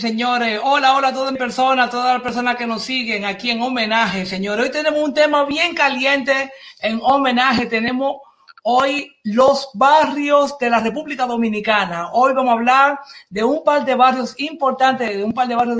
Señores, hola, hola a todas en persona, a todas las personas que nos siguen aquí en homenaje, señores. Hoy tenemos un tema bien caliente en homenaje. Tenemos hoy los barrios de la República Dominicana. Hoy vamos a hablar de un par de barrios importantes, de un par de barrios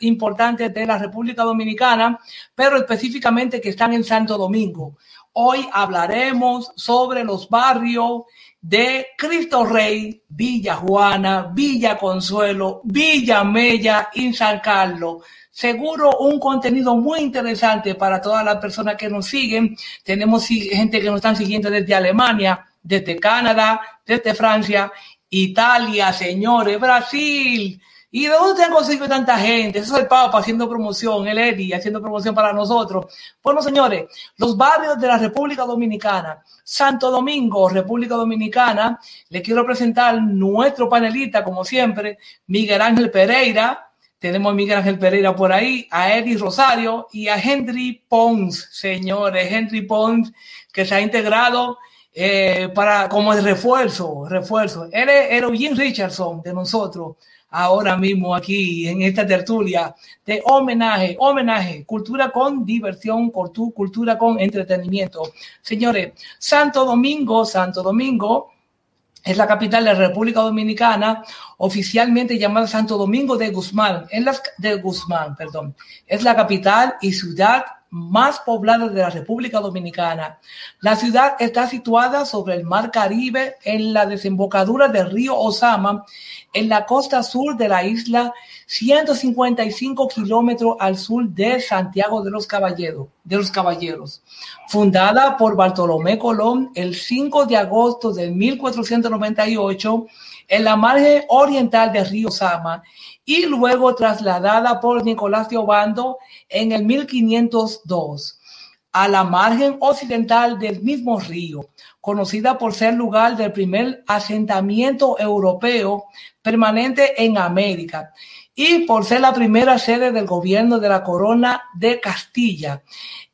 importantes de la República Dominicana, pero específicamente que están en Santo Domingo. Hoy hablaremos sobre los barrios de Cristo Rey, Villa Juana, Villa Consuelo, Villa Mella y San Carlos. Seguro un contenido muy interesante para todas las personas que nos siguen. Tenemos gente que nos están siguiendo desde Alemania, desde Canadá, desde Francia, Italia, señores, Brasil. ¿Y de dónde han conseguido tanta gente? Eso es el Papa haciendo promoción, el Eddie haciendo promoción para nosotros. Bueno, señores, los barrios de la República Dominicana Santo Domingo, República Dominicana. Le quiero presentar nuestro panelista, como siempre, Miguel Ángel Pereira. Tenemos a Miguel Ángel Pereira por ahí, a Eddie Rosario y a Henry Pons, señores. Henry Pons, que se ha integrado eh, para como el refuerzo, refuerzo. Él es Eugene Richardson de nosotros ahora mismo aquí en esta tertulia de homenaje, homenaje, cultura con diversión, cultura con entretenimiento. Señores, Santo Domingo, Santo Domingo es la capital de la República Dominicana, oficialmente llamada Santo Domingo de Guzmán, en las de Guzmán, perdón. Es la capital y ciudad más poblada de la República Dominicana. La ciudad está situada sobre el Mar Caribe en la desembocadura del río Osama en la costa sur de la isla, 155 kilómetros al sur de Santiago de los, Caballeros, de los Caballeros. Fundada por Bartolomé Colón el 5 de agosto de 1498 en la margen oriental del río Sama y luego trasladada por Nicolás de Obando en el 1502 a la margen occidental del mismo río, conocida por ser lugar del primer asentamiento europeo permanente en América y por ser la primera sede del gobierno de la corona de Castilla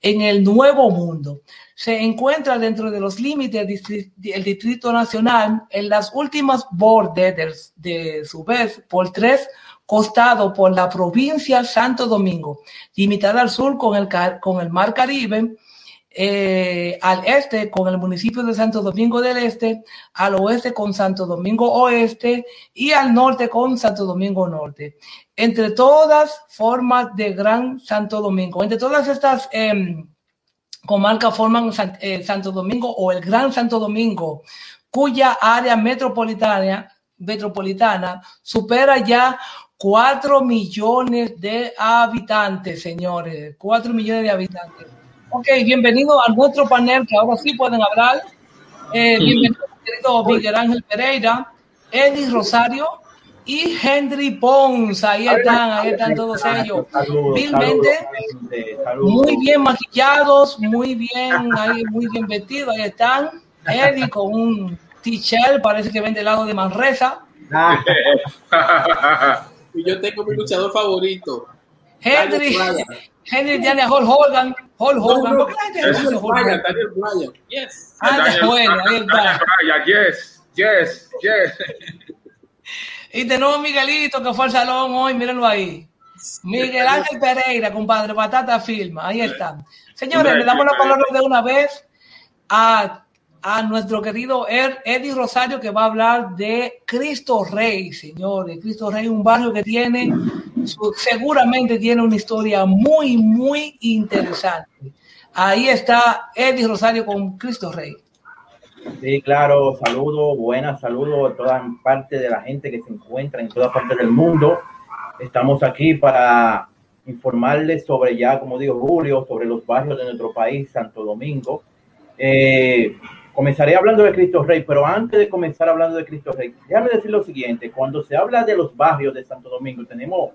en el Nuevo Mundo. Se encuentra dentro de los límites del Distrito Nacional en las últimas bordes de, su vez por tres costados por la provincia Santo Domingo, limitada al sur con el, con el Mar Caribe, eh, al este con el municipio de Santo Domingo del Este, al oeste con Santo Domingo Oeste y al norte con Santo Domingo Norte. Entre todas formas de Gran Santo Domingo, entre todas estas eh, comarcas forman eh, Santo Domingo o el Gran Santo Domingo, cuya área metropolitana, metropolitana supera ya cuatro millones de habitantes, señores, cuatro millones de habitantes. Ok, bienvenido a nuestro panel, que ahora sí pueden hablar. Eh, bienvenido, querido Miguel Ángel Pereira, Eddie Rosario y Henry Pons. Ahí están, ahí están todos ellos. Vilmente, muy bien maquillados, muy bien, ahí, muy bien vestidos. Ahí están. Eddie con un t-shirt, parece que ven del lado de Manresa. y yo tengo mi luchador favorito. Henry, Henry tiene a Hulk Hogan. Hulk Hogan. ¿Por qué la gente dice Hulk Hogan? Daniel Bryan. Yes. Ah, bueno, ahí está. Yes, yes, yes. Y tenemos Miguelito que fue al salón hoy, mírenlo ahí. Miguel Ángel Pereira, compadre, Batata Filma, ahí están. Señores, le damos la palabra de una vez a, a nuestro querido er, Eddie Rosario que va a hablar de Cristo Rey, señores. Cristo Rey, un barrio que tiene seguramente tiene una historia muy, muy interesante. Ahí está Eddie Rosario con Cristo Rey. Sí, claro, saludo, buenas, saludo a toda parte de la gente que se encuentra en todas partes del mundo. Estamos aquí para informarles sobre ya, como digo, Julio, sobre los barrios de nuestro país, Santo Domingo. Eh, comenzaré hablando de Cristo Rey, pero antes de comenzar hablando de Cristo Rey, déjame decir lo siguiente, cuando se habla de los barrios de Santo Domingo, tenemos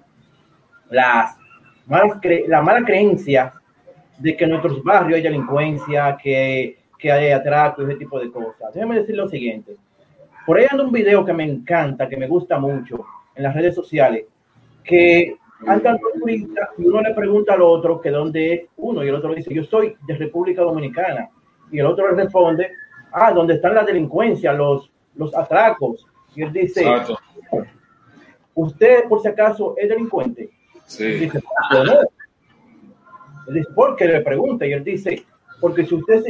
las malas la mala creencia de que en nuestros barrios hay delincuencia, que, que hay atracos, ese tipo de cosas. Déjeme decir lo siguiente. Por ahí anda un video que me encanta, que me gusta mucho en las redes sociales, que andan turistas y uno le pregunta al otro que dónde es uno y el otro dice, yo soy de República Dominicana. Y el otro le responde, ah, ¿dónde están la delincuencia, los, los atracos? Y él dice, ¿usted por si acaso es delincuente? Sí. Y dice, ¿por qué le pregunta? Y él dice, porque si usted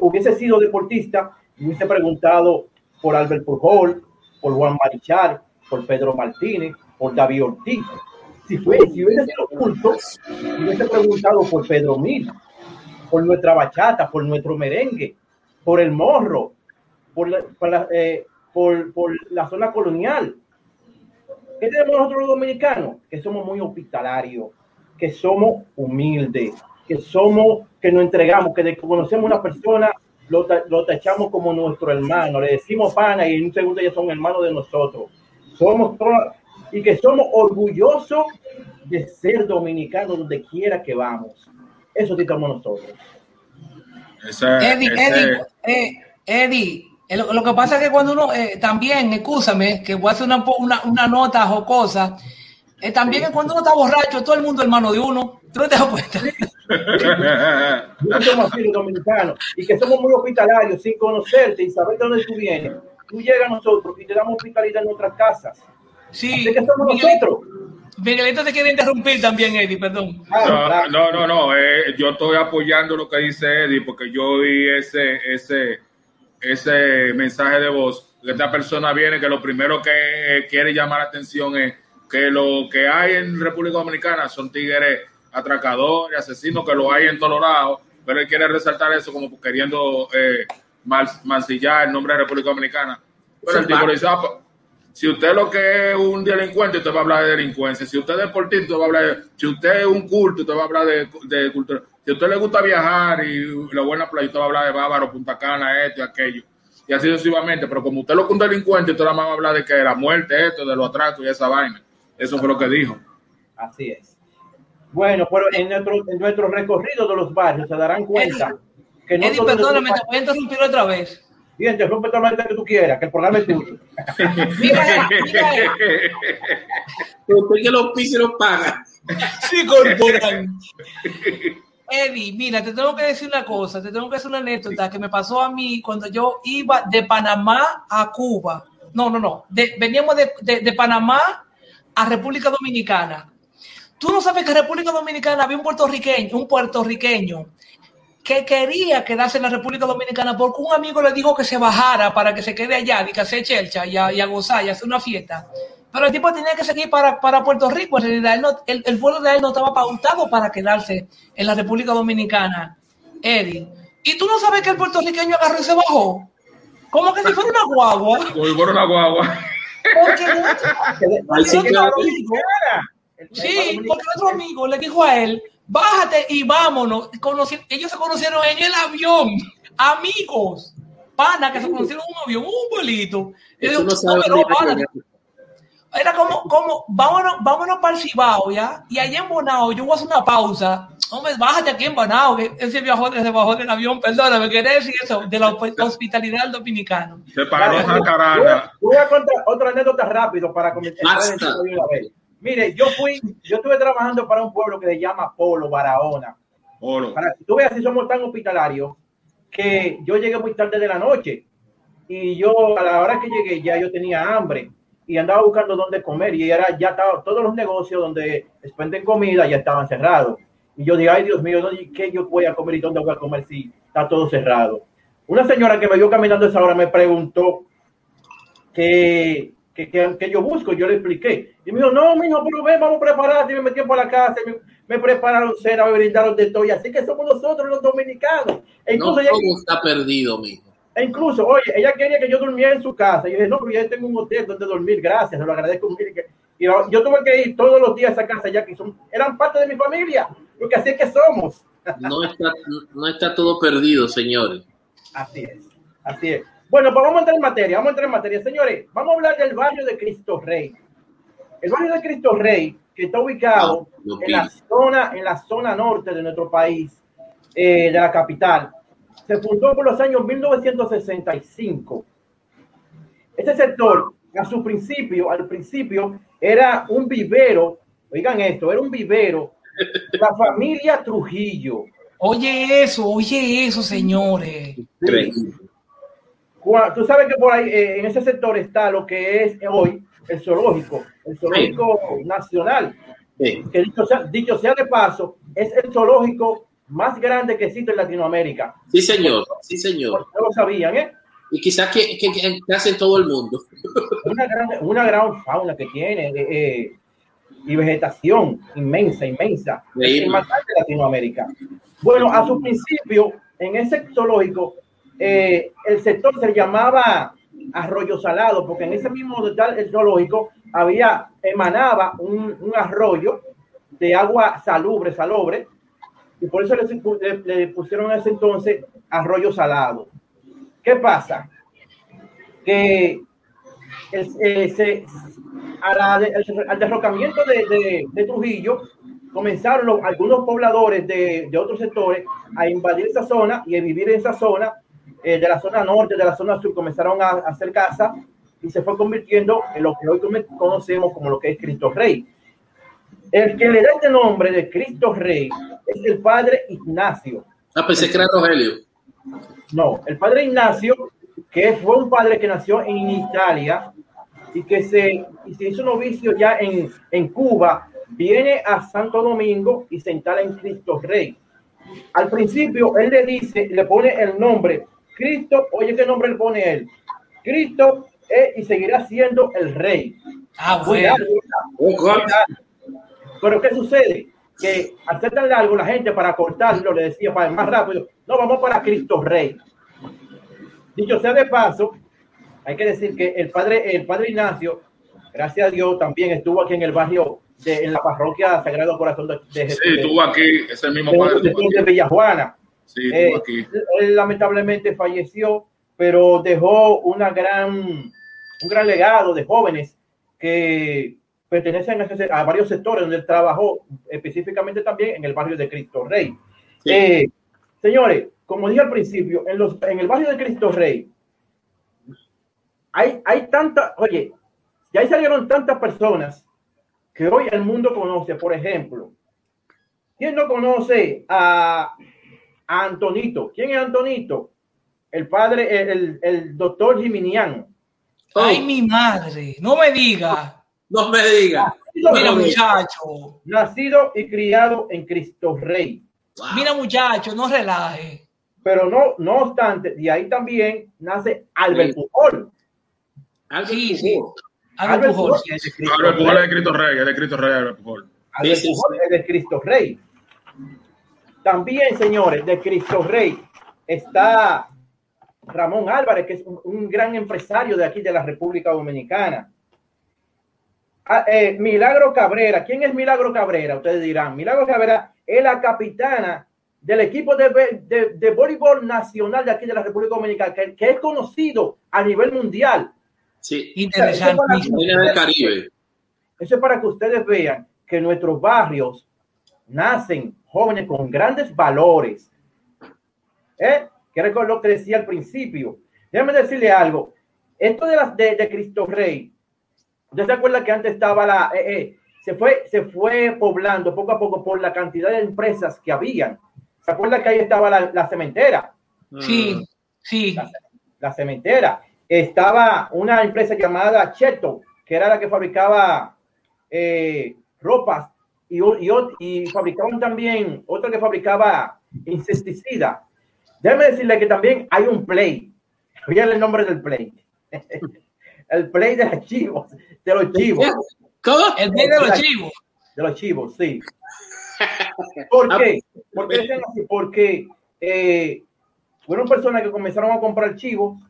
hubiese sido deportista, hubiese preguntado por Albert Pujol, por Juan Marichal, por Pedro Martínez, por David Ortiz. Si, fue, si hubiese sido oculto, hubiese preguntado por Pedro Mil, por nuestra bachata, por nuestro merengue, por el morro, por la, por la, eh, zona colonial. ¿Qué tenemos nosotros los dominicanos? Que somos muy hospitalarios, que somos humildes, que somos, que nos entregamos, que conocemos a una persona lo, lo tachamos como nuestro hermano, le decimos pana y en un segundo ya son hermanos de nosotros. Somos todos, y que somos orgullosos de ser dominicanos donde quiera que vamos. Eso sí somos nosotros. Eddie, Eddie, eh, Eddie, lo, que pasa es que cuando uno, eh, también, escúchame, que voy a hacer una, una, una nota jocosa, eh, también es cuando uno está borracho, todo el mundo hermano de uno. ¿Tú no te das cuenta? somos así los dominicanos y que somos muy hospitalarios sin conocerte y saber de dónde tú vienes. Tú llegas a nosotros y te damos hospitalidad en nuestras casas. Sí. que somos nosotros. Miguelito te quiere interrumpir también, Eddie, perdón. Ah, no, no, no, eh, yo estoy apoyando lo que dice Eddie porque yo vi ese, ese, ese mensaje de voz. Esta persona viene que lo primero que quiere llamar la atención es que lo que hay en República Dominicana son tigres atracadores, asesinos, que lo hay en todos lados, pero él quiere resaltar eso como queriendo eh, mancillar el nombre de República Dominicana. Pero el tipo dice, ah, pues, si usted lo que es un delincuente, usted va a hablar de delincuencia. Si usted es deportista, usted va a hablar de... Si usted es un culto, usted va a hablar de, de cultura. Si a usted le gusta viajar y la buena playa, usted va a hablar de Bávaro, Punta Cana, esto y aquello. Y así sucesivamente. Pero como usted lo que un delincuente, usted nada más va a hablar de que la muerte, esto, de los atracos y esa vaina. Eso fue lo que dijo. Así es. Bueno, pero en nuestro, en nuestro recorrido de los barrios se darán cuenta que no. Eddie, perdóname, te voy a interrumpir otra vez. Bien, te rompe toda la que tú quieras, que el programa es tuyo. mira, mira. Usted que los pisos los paga. Sí, corporal. Eddie, mira, te tengo que decir una cosa, te tengo que decir una anécdota que me pasó a mí cuando yo iba de Panamá a Cuba. No, no, no. veníamos de, de, de Panamá a República Dominicana. Tú no sabes que en República Dominicana había un puertorriqueño, un puertorriqueño que quería quedarse en la República Dominicana porque un amigo le dijo que se bajara para que se quede allá y que chelcha y a, gozar y hacer una fiesta. Pero el tipo tenía que seguir para, para Puerto Rico. En realidad, el, el, vuelo de él no estaba pautado para quedarse en la República Dominicana. Eddie. Y tú no sabes que el puertorriqueño agarró y se bajó. Como que si fuera una guagua. Como si fuera una guagua. Porque, sí, porque otro amigo le dijo a él, bájate y vámonos. ellos se conocieron en el avión, amigos, pana que se conocieron en un avión, un vuelito. Era como, como, vámonos, vámonos para el Cibao, ¿ya? Y allá en Bonao, yo voy a hacer una pausa. Hombre, bájate aquí en Bonao, que ese viajó, ese bajó del avión, perdóname, quería decir eso, de la hospitalidad dominicana. Se paró a Voy a contar otra anécdota rápido para comenzar. Mire, yo fui, yo estuve trabajando para un pueblo que se llama Polo, Barahona. Polo. Para que tú veas si somos tan hospitalarios, que yo llegué muy tarde de la noche y yo a la hora que llegué ya yo tenía hambre y andaba buscando dónde comer y era ya estaba todos los negocios donde expenden comida ya estaban cerrados. Y yo dije, ay Dios mío, ¿qué yo voy a comer y dónde voy a comer si está todo cerrado? Una señora que me vio caminando esa hora me preguntó que que, yo busco, yo le expliqué. Y me dijo, no, mijo, pero ven, vamos a prepararte. Y me metí para la casa, me, me prepararon cena, me brindaron de todo. Y así que somos nosotros los dominicanos. E incluso no, todo está perdido, mijo. E incluso, oye, ella quería que yo durmiera en su casa. Y yo dije, no, pero ya tengo un hotel donde dormir, gracias, se lo agradezco. Y yo tuve que ir todos los días a esa casa, ya que son, eran parte de mi familia, porque así es que somos. No está, no está todo perdido, señores. Así es, así es. Bueno, pues vamos a entrar en materia, vamos a entrar en materia. Señores, vamos a hablar del barrio de Cristo Rey. El barrio de Cristo Rey que está ubicado Ah, en la zona, en la zona norte de nuestro país, eh, de la capital. Se fundó por los años 1965. Este sector, a su principio, al principio, era un vivero, oigan esto, era un vivero de la familia Trujillo. Oye eso, oye eso, señores. Increíble. Tú sabes que por ahí, eh, en ese sector está lo que es hoy el zoológico, el zoológico nacional, Sí. que dicho sea, dicho sea de paso, es el zoológico más grande que existe en Latinoamérica. Sí, señor. Sí, señor. No lo sabían, ¿eh? Y quizás que, que, que hace en todo el mundo. Una gran, una gran fauna que tiene eh, eh, y vegetación inmensa, inmensa. Es Increíble. el más grande de Latinoamérica. Bueno, a su principio, en ese zoológico, eh, el sector se llamaba Arroyo Salado, porque en ese mismo el zoológico había, emanaba un, un arroyo de agua salubre, salobre, y por eso le, pusieron en ese entonces Arroyo Salado. ¿Qué pasa? Que el- eh, se- a la de- el- al derrocamiento de, de- Trujillo comenzaron algunos pobladores de, de otros sectores a invadir esa zona y a vivir en esa zona, eh, de la zona norte, de la zona sur, comenzaron a, a hacer casa y se fue convirtiendo en lo que hoy conocemos como lo que es Cristo Rey. El que le da este nombre de Cristo Rey es el padre Ignacio. Ah, pensé que era Rogelio. No, el padre Ignacio, que fue un padre que nació en Italia y que se, y se hizo novicio ya en, en Cuba, viene a Santo Domingo y se instala en Cristo Rey. Al principio, él le dice, le pone el nombre Cristo, oye, ¿qué nombre le pone él? Cristo es y seguirá siendo el rey. Ah, bueno. pero ¿qué sucede? Que al ser tan largo, la gente para cortarlo le decía para más rápido, no, vamos para Cristo Rey. Dicho sea de paso, hay que decir que el padre, el padre Ignacio, gracias a Dios, también estuvo aquí en el barrio, de, en la parroquia Sagrado Corazón de, Jesús. Sí, estuvo aquí, es el mismo de- padre. de- de. Villajuana. Sí, Eh, estuvo aquí. él lamentablemente falleció, pero dejó una gran, un gran legado de jóvenes que pertenecen a, a varios sectores donde él trabajó, específicamente también en el barrio de Cristo Rey. Sí. Eh, señores, como dije al principio, en, los, en el barrio de Cristo Rey hay, hay tanta, oye, ya ahí salieron tantas personas que hoy el mundo conoce, por ejemplo. ¿Quién no conoce a, a Antonito? ¿Quién es Antonito? El padre, el, el, el doctor Jiminian. Ay, mi madre. No me diga. No me diga. Mira, muchacho. Nacido y criado en Cristo Rey. Wow. Mira, muchacho, no relaje. Pero no, no obstante, de ahí también nace Albert Sí. Pujol. Algo Sí, sí. Albert Pujol, sí. es de Cristo Albert Pujol Rey. es de Cristo Rey, es de Cristo Rey, Albert Pujol. Albert Sí, sí, Pujol es de Cristo Rey. También, señores, de Cristo Rey está Ramón Álvarez, que es un, un gran empresario de aquí de la República Dominicana. Ah, eh, Milagro Cabrera, ¿quién es Milagro Cabrera? Ustedes dirán, Milagro Cabrera es la capitana del equipo de, de, de voleibol nacional de aquí de la República Dominicana, que, que es conocido a nivel mundial. Sí. Caribe. Eso es para que ustedes vean que nuestros barrios nacen jóvenes con grandes valores. ¿Eh? Que lo que decía al principio. Déjame decirle algo. Esto de, las, de, de Cristo Rey, ¿usted se acuerda que antes estaba la... eh, eh, se, fue, se fue poblando poco a poco por la cantidad de empresas que habían. ¿Se acuerda que ahí estaba la, la cementera? Sí, sí. la, la cementera. Estaba una empresa llamada Cheto, que era la que fabricaba eh, ropas y, y, y fabricaban también otra que fabricaba insecticida. Déjeme decirle que también hay un play. Oigan el nombre del play. el play de los chivos, de los chivos, ¿Cómo? El rey de los chivos. de los chivos, sí. ¿Por qué? ¿Por qué dicen así? Porque eh, fueron personas que comenzaron a comprar chivos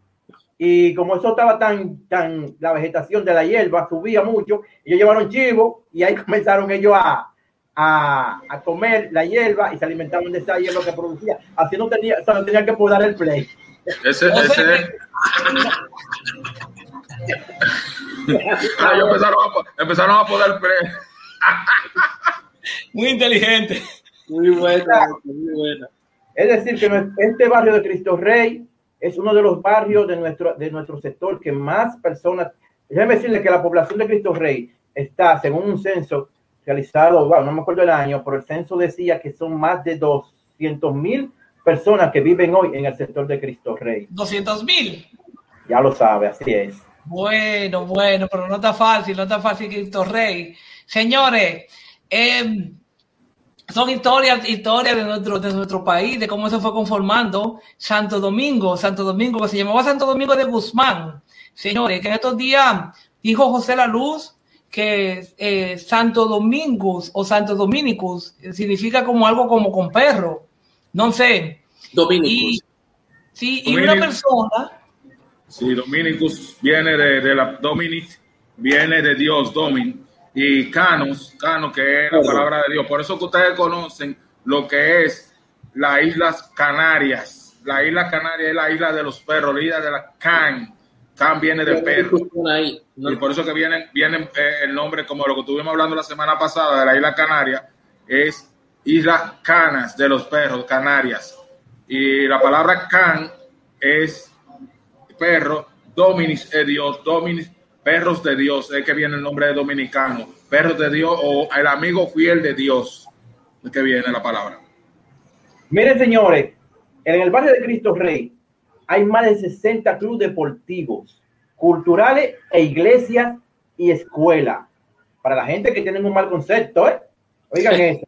y como eso estaba tan, tan, la vegetación de la hierba subía mucho, ellos llevaron chivos y ahí comenzaron ellos a, a, a comer la hierba y se alimentaban de esa hierba que producía. Así no tenía, o sea, no tenía que podar el play. Ese, O sea ese. Ah, empezaron a, empezaron a poder pre. Muy inteligente. Muy buena, muy buena. Es decir, que este barrio de Cristo Rey es uno de los barrios de nuestro, de nuestro sector que más personas. Déjeme decirle que la población de Cristo Rey está, según un censo realizado, wow, no me acuerdo el año, pero el censo decía que son más de 200 mil personas que viven hoy en el sector de Cristo Rey. 200 mil. Ya lo sabe, así es. Bueno, bueno, pero no está fácil, no está fácil Cristo Rey. Señores, eh, son historias, historias de nuestro, de nuestro país, de cómo se fue conformando Santo Domingo, Santo Domingo, que se llamaba Santo Domingo de Guzmán. Señores, que en estos días dijo José La Luz que eh, Santo Domingos o Santo Dominicus significa como algo como con perro. No sé. Dominicus. Y, sí, y una Dominic. persona Sí, Dominicus viene de, de la Dominic, viene de Dios, Domin, y Canos, Canos, que es la palabra de Dios. Por eso que ustedes conocen lo que es las Islas Canarias. La isla Canaria es la isla de los perros, la isla de la Can. Can viene de perro. Y por eso que vienen, vienen eh, el nombre, como lo que estuvimos hablando la semana pasada de la isla Canaria, es Isla Canas de los perros, Canarias. Y la palabra can es perro, dominis es Dios, dominis, perros de Dios, es que viene el nombre de dominicano, perros de Dios o el amigo fiel de Dios, es que viene la palabra. Miren, señores, en el barrio de Cristo Rey hay más de 60 clubes deportivos, culturales e iglesias y escuelas. Para la gente que tiene un mal concepto, ¿eh? Oigan eso.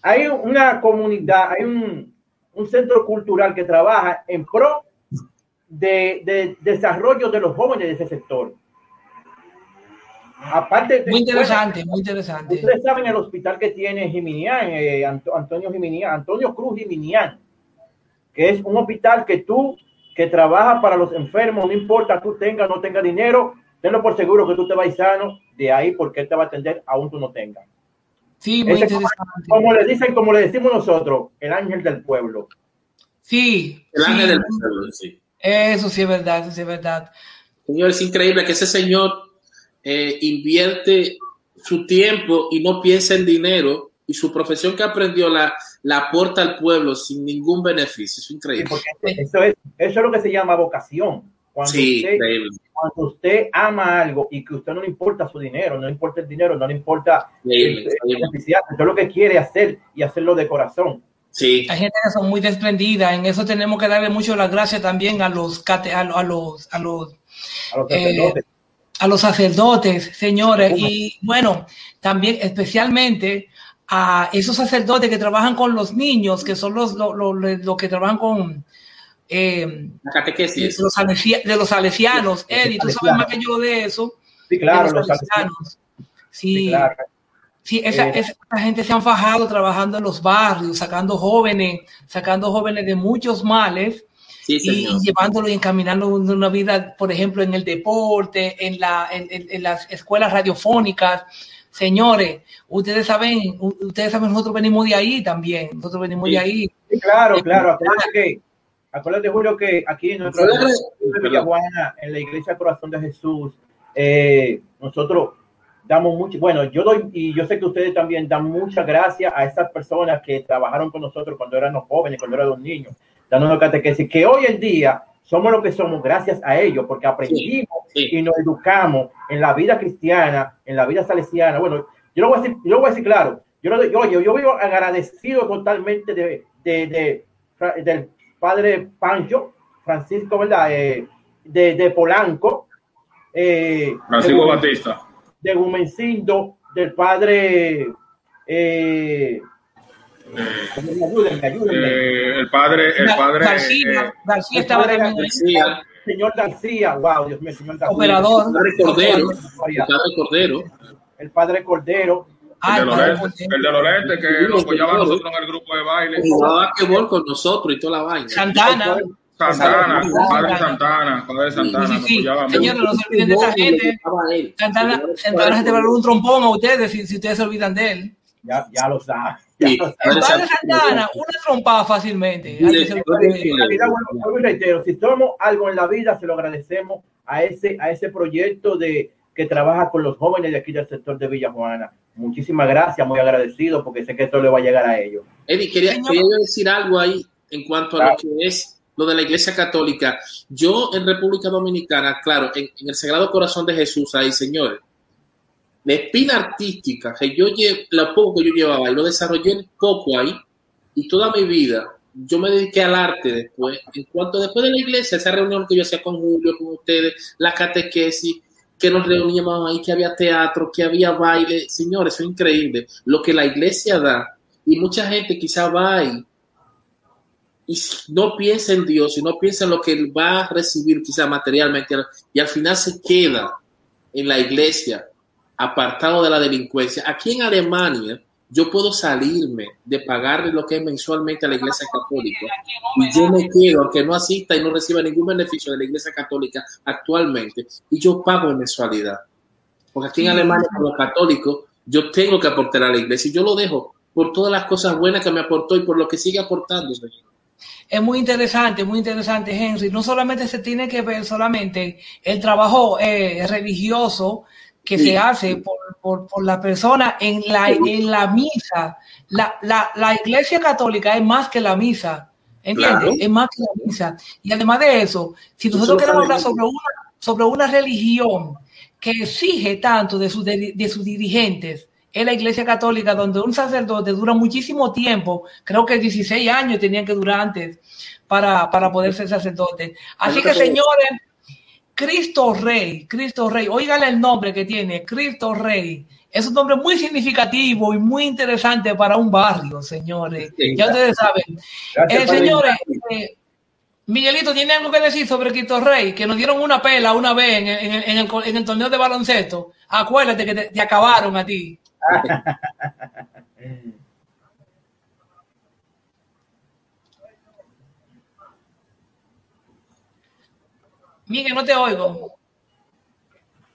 Hay una comunidad, hay un, un centro cultural que trabaja en pro de, de desarrollo de los jóvenes de ese sector. Aparte de muy interesante, muy interesante. Ustedes saben el hospital que tiene Jiminián, eh, Ant- Antonio Jiminián, Antonio Cruz Jiminián, que es un hospital que tú, que trabaja para los enfermos, no importa tú tengas o no tengas dinero, tenlo por seguro que tú te vas sano de ahí porque él te va a atender aún tú no tengas. Sí, muy Ese es interesante. Como le dicen, como le decimos nosotros, el ángel del pueblo. Sí, el sí, ángel del pueblo, sí. eso sí es verdad, eso sí es verdad. Señor, es increíble que ese señor eh, invierte su tiempo y no piensa en dinero y su profesión que aprendió la, la aporta al pueblo sin ningún beneficio. Es Sí, increíble. porque eso es, eso es lo que se llama vocación. Cuando, Sí, usted, increíble. cuando usted ama algo y que usted no le importa su dinero, no le importa el dinero, no le importa Increíble, el- beneficiar, usted lo que quiere hacer y hacerlo de corazón. Sí, Hay gente que son muy desprendidas, en eso tenemos que darle mucho las gracias también a los cate- a, a los a los A los Eh, sacerdotes. A los sacerdotes, señores, y bueno, también especialmente a esos sacerdotes que trabajan con los niños, que son los los, los- los que trabajan con eh, la catequesis. de los, de los salesianos. Eddie, tú sabes más que yo de eso. Sí, claro, de los salesianos. Sí, Sí, claro. sí, esa, Eh, esa- esa gente se han fajado trabajando en los barrios, sacando jóvenes, sacando jóvenes de muchos males Sí, y, señor. y llevándolo y encaminando una vida, por ejemplo, en el deporte, en, la, en, en- en las escuelas radiofónicas. Señores, ustedes saben, ustedes saben, nosotros venimos de ahí también, nosotros venimos Sí. de ahí. Sí, claro, claro. Acuérdate que, acuérdate, Julio, que aquí en nuestra en Villajuana, en la iglesia Corazón de Jesús, eh, nosotros damos mucho, bueno, yo doy, y yo sé que ustedes también dan muchas gracias a esas personas que trabajaron con nosotros cuando éramos jóvenes, cuando éramos niños, dándonos catequesis, que hoy en día somos lo que somos gracias a ellos, porque aprendimos sí. y nos educamos en la vida cristiana, en la vida salesiana. Bueno, yo lo voy a decir, yo lo voy a decir claro. Yo, lo- yo, yo, yo vivo agradecido totalmente de, de, del padre Pancho, Francisco, ¿verdad? Eh, de, de Polanco, eh, Francisco de, Batista. de Gumencindo, del padre. Eh, me ayúdenme, ayúdenme. Eh, el padre, el padre, García, eh, García el estaba padre también ahí. García, señor García, wow, Dios mío, señor García. Operador. el padre Cordero, el padre Cordero. El padre Cordero. Ah, el de Lorente, Cordero. el de Lorente, que nos apoyaba a nosotros en el grupo de baile. Jugaba basquetbol con nosotros y toda la vaina. Santana. Santana, padre Santana, padre Santana, Sí, sí, sí. Señores, no se olviden de esa gente. Santana, Santana se te va a dar un trompón a ustedes si, si ustedes se olvidan de él. Ya, ya lo sabe. Sí. Santana, una trompada fácilmente. Si somos algo en la vida, se lo agradecemos a ese, a ese proyecto de que trabaja con los jóvenes de aquí del sector de Villa Juana. Muchísimas gracias, muy agradecido porque sé que esto le va a llegar a ellos. Eddie, quería, quería decir algo ahí en cuanto a lo que es lo de la Iglesia Católica. Yo en República Dominicana, claro, en, en el Sagrado Corazón de Jesús, ahí, señores, la espina artística que yo lo poco que yo llevaba y lo desarrollé un poco ahí, y toda mi vida yo me dediqué al arte después. En cuanto después de la iglesia, esa reunión que yo hacía con Julio, con ustedes, la catequesis, que nos reuníamos ahí, que había teatro, que había baile. Señores, es increíble. Lo que la iglesia da, y mucha gente quizá va ahí y no piensa en Dios y no piensa en lo que él va a recibir quizá materialmente y al final se queda en la iglesia apartado de la delincuencia. Aquí en Alemania, yo puedo salirme de pagarle lo que es mensualmente a la Iglesia Católica y yo me quedo, aunque no asista y no reciba ningún beneficio de la Iglesia Católica actualmente, y yo pago en mensualidad. Porque aquí en Alemania, como católico, yo tengo que aportar a la Iglesia y yo lo dejo por todas las cosas buenas que me aportó y por lo que sigue aportando. Es muy interesante, muy interesante, Henry. No solamente se tiene que ver solamente el trabajo eh, religioso, que sí. se hace por, por, por, la persona en la, en la misa. La, la, la, iglesia católica es más que la misa, ¿entiendes? Claro. Es más que la misa. Y además de eso, si nosotros queremos hablar sobre una, sobre una religión que exige tanto de, su, de, de sus dirigentes, es la iglesia católica, donde un sacerdote dura muchísimo tiempo, creo que 16 años tenían que durar antes para, para poder ser sacerdote. Así que, señores, Cristo Rey, Cristo Rey, oigan el nombre que tiene, Cristo Rey. Es un nombre muy significativo y muy interesante para un barrio, señores. Sí, ya ustedes saben. Eh, señores, eh, Miguelito, ¿tiene algo que decir sobre Cristo Rey? Que nos dieron una pela una vez en, en, en, el, en el, torneo de baloncesto. Acuérdate que te, te acabaron a ti. Miguel, no te oigo.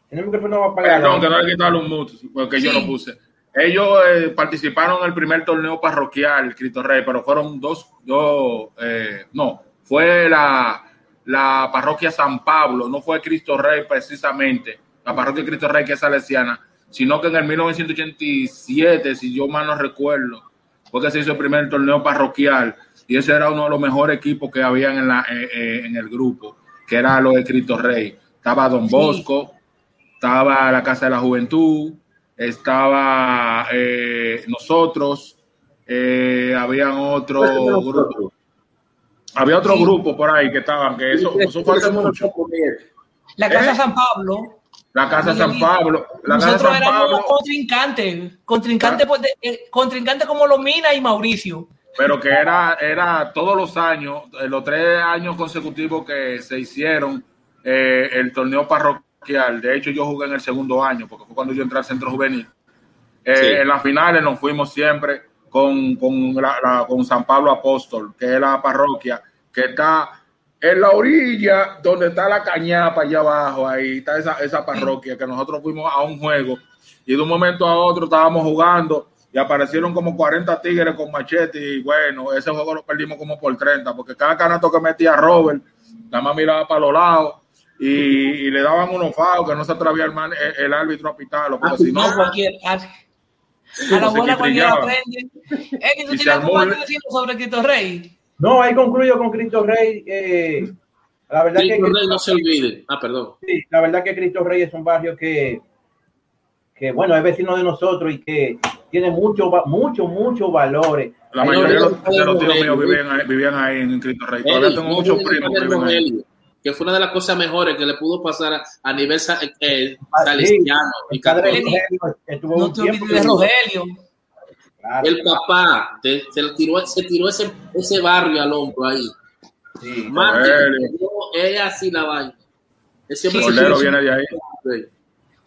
El micrófono va a apagar. Perdón, que no hay que quitarle un mute, porque sí. yo lo puse. Ellos eh, participaron en el primer torneo parroquial, Cristo Rey, pero fueron dos, dos eh, no, fue la, la parroquia San Pablo, no fue Cristo Rey precisamente, la parroquia Cristo Rey que es salesiana, sino que en el 1987, si yo mal no recuerdo, fue que se hizo el primer torneo parroquial y ese era uno de los mejores equipos que habían en, la, eh, en el grupo que era lo de Cristo Rey. Estaba Don Bosco, sí. estaba la Casa de la Juventud, estaba eh, nosotros, eh, habían otro grupo. Había otro sí. grupo por ahí que estaban, que eso, eso fue hace mucho. La Casa ¿Eh? San Pablo. La Casa San Pablo. La Nosotros Casa San éramos Pablo. contrincantes, contrincantes, pues, eh, como Lomina y Mauricio pero que era, era todos los años, eh, los tres años consecutivos que se hicieron eh, el torneo parroquial. De hecho, yo jugué en el segundo año, porque fue cuando yo entré al centro juvenil. Eh, sí. En las finales nos fuimos siempre con, con, la, la, con San Pablo Apóstol, que es la parroquia que está en la orilla donde está la cañapa allá abajo, ahí está esa, esa parroquia, que nosotros fuimos a un juego y de un momento a otro estábamos jugando y aparecieron como 40 tigres con machete y bueno, ese juego lo perdimos como por 30 porque cada canato que metía Robert, nada más miraba para los lados y, y le daban unos faos que no se atrevía el, man, el, el, árbitro a pitarlo porque si no... Cualquier, a, a la bola cualquiera aprende. Eh, ¿Tú tienes algo más que decir sobre Cristo Rey? No, ahí concluyo con Cristo Rey. Eh, la verdad Cristo que Rey no se olvide. Ah, perdón. Sí, la verdad que Cristo Rey es un barrio que, que bueno, es vecino de nosotros y que tiene mucho, mucho, mucho valores. La mayoría de los, de los tíos míos vivían ahí, vivían ahí en Cristo Rey. Todavía tengo muchos primos que viven ahí. Que fue una de las cosas mejores que le pudo pasar a, a nivel eh, ah, salesiano sí. y. No te olvides de Rogelio. Claro, el papá te, se, tiró, se tiró ese, ese barrio al hombro ahí. Sí, Más es así la vaina. Ese sí, Cordero viene de ahí.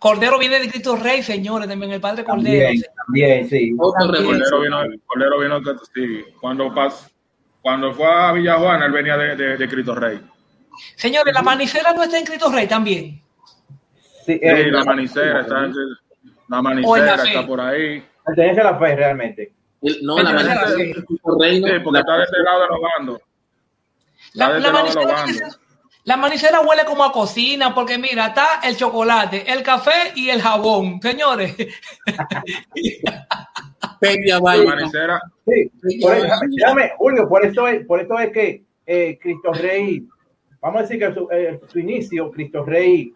Cordero viene de Cristo Rey, señores, también el padre Cordero. También, también sí. También. Cordero vino, Cordero vino sí, cuando, pas, cuando fue a Villajuana, él venía de, de, de, Cristo Rey. Señores, la manicera no está en Cristo Rey también. Sí, la manicera está, en, la manicera está por ahí. Pertenece a la fe realmente. El, no, la manicera de Cristo Rey. Sí, porque está de este lado de los bandos. La, la, manicera tiene, La manicera huele como a cocina, porque mira, está el chocolate, el café y el jabón, señores. Peña manicera, Sí, por eso, déjame, Julio, por eso es, por eso es que eh, Cristo Rey, vamos a decir que su, eh, su inicio, Cristo Rey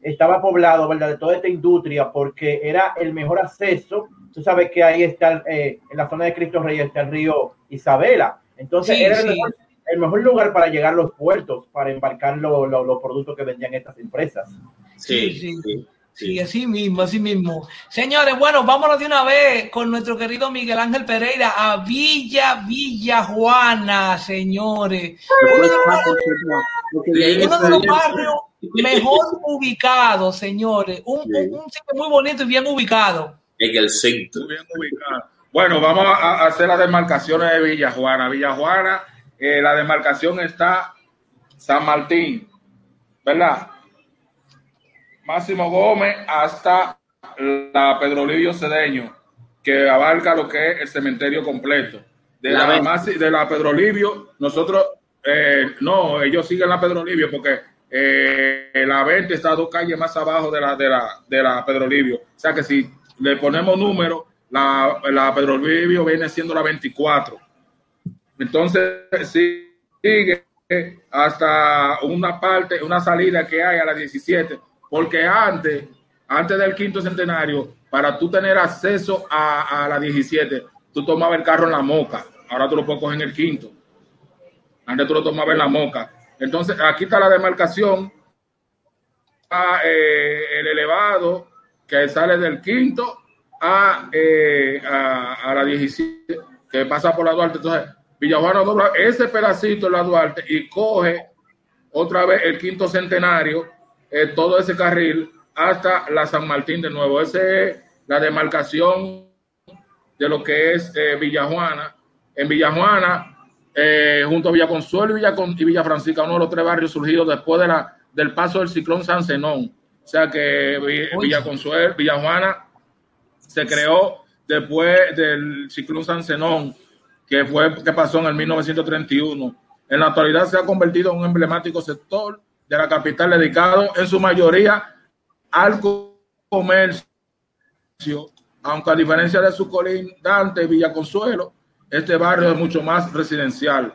estaba poblado, ¿verdad? De toda esta industria, porque era el mejor acceso. Tú sabes que ahí está, eh, en la zona de Cristo Rey está el río Isabela. Entonces Sí, era el, sí. mejor, el mejor lugar para llegar a los puertos, para embarcar lo- lo- los productos que vendían estas empresas. Sí, Sí, sí. sí, Sí, así mismo, así mismo. Señores, bueno, vámonos de una vez con nuestro querido Miguel Ángel Pereira a Villa Villa Juana, señores. Uno de los barrios mejor ubicados, señores. Un, un- un sitio muy bonito y bien ubicado. en el centro. bien ubicada. Bueno, vamos a, hacer las demarcaciones de Villajuana. Villajuana, eh, la demarcación está San Martín, ¿verdad? Máximo Gómez hasta la Pedro Livio Cedeño, que abarca lo que es el cementerio completo. De La la, de la Pedro Livio, nosotros, eh, no, ellos siguen la Pedro Livio porque eh, la 20 está dos calles más abajo de la, de la, de la Pedro Livio. O sea que si le ponemos número, la, la Pedro Livio viene siendo la 24. Entonces sigue hasta una parte, una salida que hay a las 17, porque antes, antes del quinto centenario, para tú tener acceso a, a la 17, tú tomabas el carro en la moca, ahora tú lo puedes coger en el quinto. Antes tú lo tomabas en la moca. Entonces aquí está la demarcación, a, eh, el elevado que sale del quinto a, eh, a la 17, que pasa por la Duarte. Entonces, Villajuana dobla ese pedacito en la Duarte y coge otra vez el quinto centenario, eh, todo ese carril hasta la San Martín de nuevo. Esa es la demarcación de lo que es eh, Villajuana. En Villajuana, eh, junto a Villaconsuelo y, Villa, y Villa Francisca, uno de los tres barrios surgidos después de la, del paso del ciclón San Zenón. O sea que Uy. Villaconsuelo, Villajuana se creó después del ciclón San Zenón, que fue que pasó en el 1931. En la actualidad se ha convertido en un emblemático sector de la capital dedicado en su mayoría al co- comercio, aunque a diferencia de su colindante Villa Consuelo, este barrio es mucho más residencial.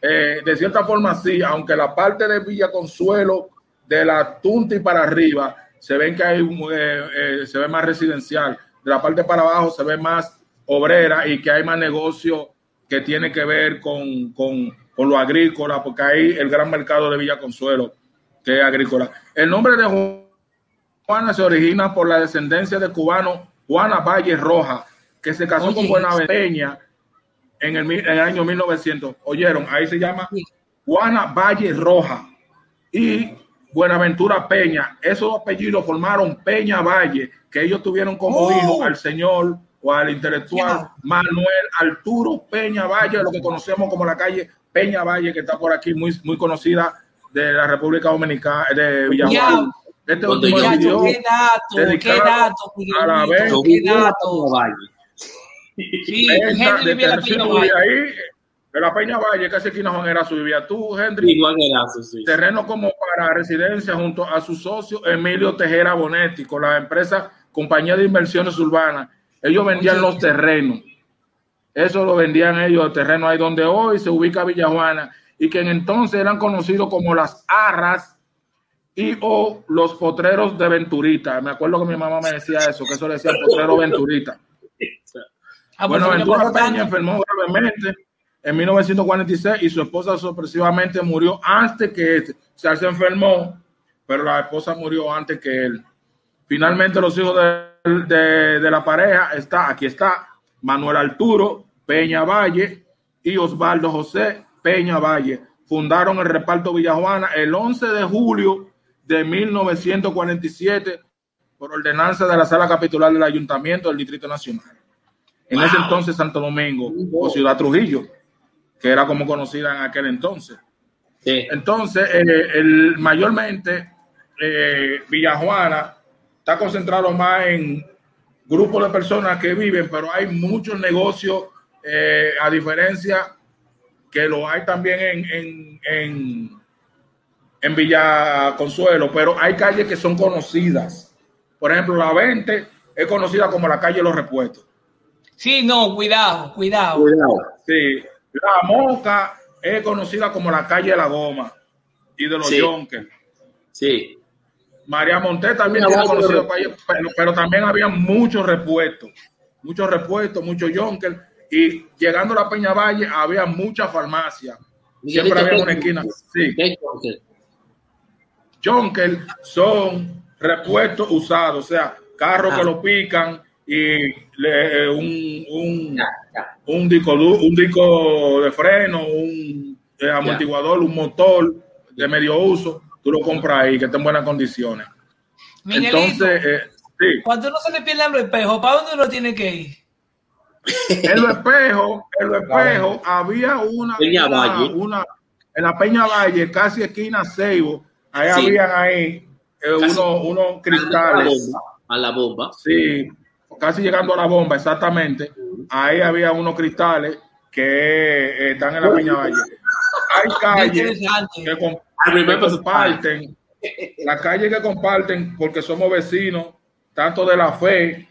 Eh, de cierta forma sí, aunque la parte de Villa Consuelo, de la Tunti para arriba, se ven que hay eh, eh, se ve más residencial. De la parte para abajo se ve más obrera y que hay más negocio que tiene que ver con, con, con lo agrícola, porque hay el gran mercado de Villa Consuelo, que es agrícola. El nombre de Ju- Juana se origina por la descendencia de cubano Juana Valle Roja, que se casó Oye, con Buenaventura en el, en el año 1900. Oyeron, ahí se llama. Juana Valle Roja y Buenaventura Peña. Esos apellidos formaron Peña Valle, que ellos tuvieron como Oh. hijo al señor o al intelectual Ya. Manuel Arturo Peña Valle, lo que conocemos como la calle Peña Valle, que está por aquí, muy, muy conocida de la República Dominicana, de Villajuana. Este Cuando último yo- vivió Muchacho, qué dato, qué dato, a la vez. Qué dato. Peña Valle. Sí, Esta- Henry vivía la Peña Valle. ahí, de la Peña Valle, casi esquina Juan Erazo vivía tú, Henry. Igual Erazo, sí. terreno como para residencia junto a su socio Emilio Tejera Bonetti con la empresa Compañía de Inversiones Urbanas. Ellos vendían los terrenos. Eso lo vendían ellos, el terreno ahí donde hoy se ubica Villajuana y que en entonces eran conocidos como las arras y o los potreros de Venturita. Me acuerdo que mi mamá me decía eso, que eso le decía potrero Venturita. Ah, pues, Bueno, Ventura Peña enfermó gravemente en 1946 y su esposa sorpresivamente murió antes que este. O sea, él se enfermó, pero la esposa murió antes que él. Finalmente, los hijos de, de- de la pareja está, aquí está, Manuel Arturo Peña Valle y Osvaldo José Peña Valle. Fundaron el reparto Villajuana el 11 de julio de 1947 por ordenanza de la sala capitular del Ayuntamiento del Distrito Nacional. En ese entonces Santo Domingo o Ciudad Trujillo, que era como conocida en aquel entonces. Sí. Entonces, eh, el, mayormente eh, Villajuana está concentrado más en grupos de personas que viven, pero hay muchos negocios, eh, a diferencia que lo hay también en, en, en, en Villa Consuelo, pero hay calles que son conocidas. Por ejemplo, la 20 es conocida como la calle Los Repuestos. Sí, no, cuidado, cuidado. Cuidado. Sí, la Moca es conocida como la calle La Goma y de los Sí. Yonkers. Sí. María Monté también tiene conocido calle, pero, pero también había muchos repuestos, muchos repuestos, muchos Yonkers. Y llegando a la Peña Valle había muchas farmacias. Siempre Miguelito, había ¿qué- una esquina. Sí. son repuestos usados, o sea, carros Ah. que lo pican y le- eh, un, un, Ya, ya. un disco un disco de freno, un eh, amortiguador, un motor de medio uso, tú lo compras ahí que está en buenas condiciones. Miguelito, Entonces, eh, sí, cuando uno se le pierden los espejos, ¿para dónde uno tiene que ir? en los espejos, en los espejos había una, Peña una, Valle. una- en la Peña Valle, casi esquina Seibo, ahí Sí. habían ahí eh, unos, unos A la cristales. bomba. A la bomba. Sí, casi llegando a la bomba, exactamente. Ahí había unos cristales que eh, están en la Peña Valle. Hay calles que, I remember the comparten, las calles que comparten, porque somos vecinos, tanto de la fe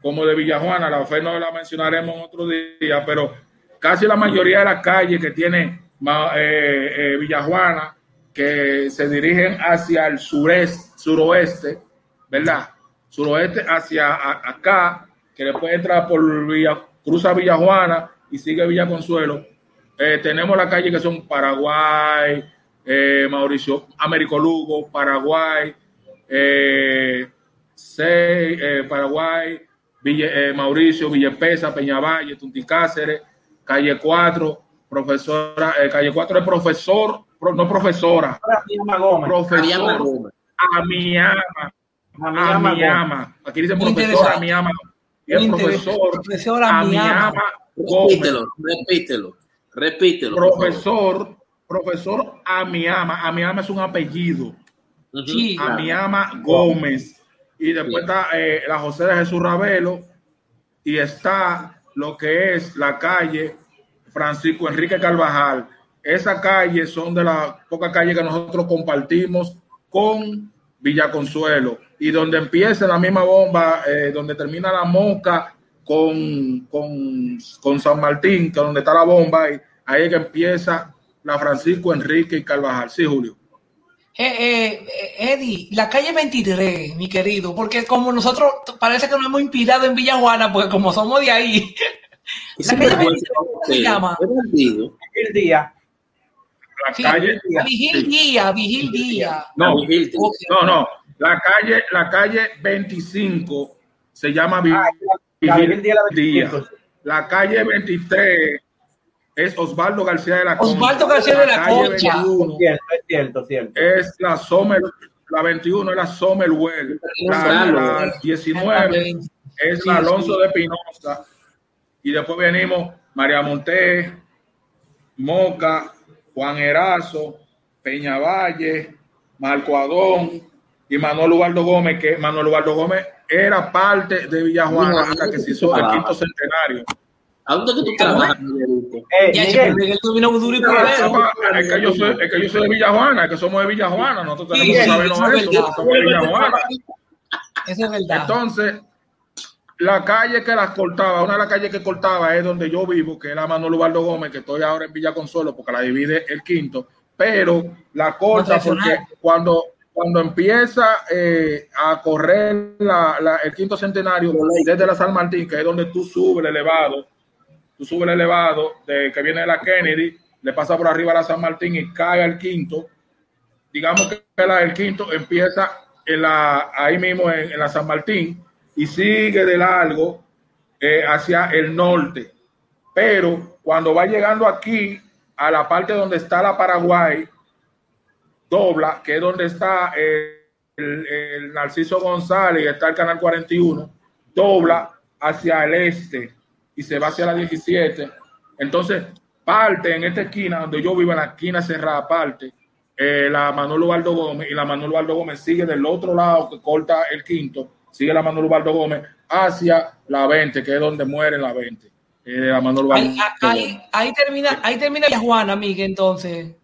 como de Villajuana. La fe no la mencionaremos otro día, pero casi la mayoría de las calles que tiene eh, eh, Villajuana, que se dirigen hacia el sureste, suroeste, ¿verdad? Suroeste hacia a- acá, que después entra por Villa, cruza Villajuana y sigue Villa Consuelo. Eh, tenemos las calles que son Paraguay, eh, Mauricio, Américo Lugo, Paraguay, eh, Sei- eh, Paraguay, Ville- eh, Mauricio, Villepesa, Peñavalle, Tunti Cáceres, Calle 4, profesora, eh, Calle 4 es profesor, pro- no profesora, profesor Gómez. Amiyama, Amiyama Gómez. Amiyama, aquí dice Muy profesor interesante. Amiyama, y el profesor. Profesor Amiyama. Amiyama Gómez. Repítelo, repítelo. Repítelo. Profesor, profesor Amiyama. Amiyama es un apellido. Ujú. Sí. Claro. Amiyama Gómez. Y después está eh, la José de Jesús Ravelo. Y está lo que es la calle Francisco Enrique Carvajal. Esa calle son de las pocas calles que nosotros compartimos con Villa Consuelo. Y donde empieza la misma bomba, eh, donde termina la moca con, con, con San Martín, que es donde está la bomba, y ahí es que empieza la Francisco Enrique y Carvajal. Sí, Julio. Eh, eh, eh, Eddie, la calle 23, mi querido, porque como nosotros parece que nos hemos inspirado en Villajuana, porque como somos de ahí, Y la calle fue 23, ¿cómo se llama? El día. La Sí, calle. a Vigil sí. Día, Vigil Día. No. Ok. no, no. La calle, la calle 25 se llama Ah, la- la Vigil Vigil Día, la Día. 25. La calle 23 es Osvaldo García de la Concha. Osvaldo García de la calle Concha. 21 Cierto, es cierto, cierto. es la Sommer, la 21 es la Sommerwell. La, la 19 es la Alonso de Pinoza. Y después venimos María Monté, Moca, Juan Erazo, Peña Valle, Marco Adón y Manuel Ubaldo Gómez, que Manuel Ubaldo Gómez era parte de Villajuana hasta que se hizo el quinto centenario. ¿A dónde que tú trabajas, Miguelito? Eh, Ya, Miguel, duro y primero. Es que yo soy, es que yo soy de Villajuana, es que somos de Villajuana, nosotros Sí, tenemos que sabernos eso es eso, somos de Villajuana. Eso es verdad. Entonces, la calle que las cortaba, una de las calles que cortaba es donde yo vivo, que es la Manuel Ubaldo Gómez, que estoy ahora en Villa Consuelo, porque la divide el quinto, pero la corta porque cuando, cuando empieza eh, a correr la- la- el quinto centenario desde la San Martín, que es donde tú subes el elevado, tú subes el elevado de que viene de la Kennedy, le pasa por arriba a la San Martín y cae al quinto, digamos que del quinto empieza en la, ahí mismo en, la San Martín y sigue de largo eh, hacia el norte. Pero cuando va llegando aquí a la parte donde está la Paraguay, dobla, que es donde está el, el- el Narciso González está el Canal 41, dobla hacia el este y se va hacia la 17. Entonces, parte en esta esquina donde yo vivo, en la esquina cerrada, parte eh, la Manuel Ubaldo Gómez y la Manuel Ubaldo Gómez sigue del otro lado que corta el quinto, sigue la Manuel Ubaldo Gómez hacia la 20, que es donde muere la 20. Eh, la Manuel Ubaldo Ahí, ahí, ahí termina, ahí termina Villajuana, Miguel, entonces.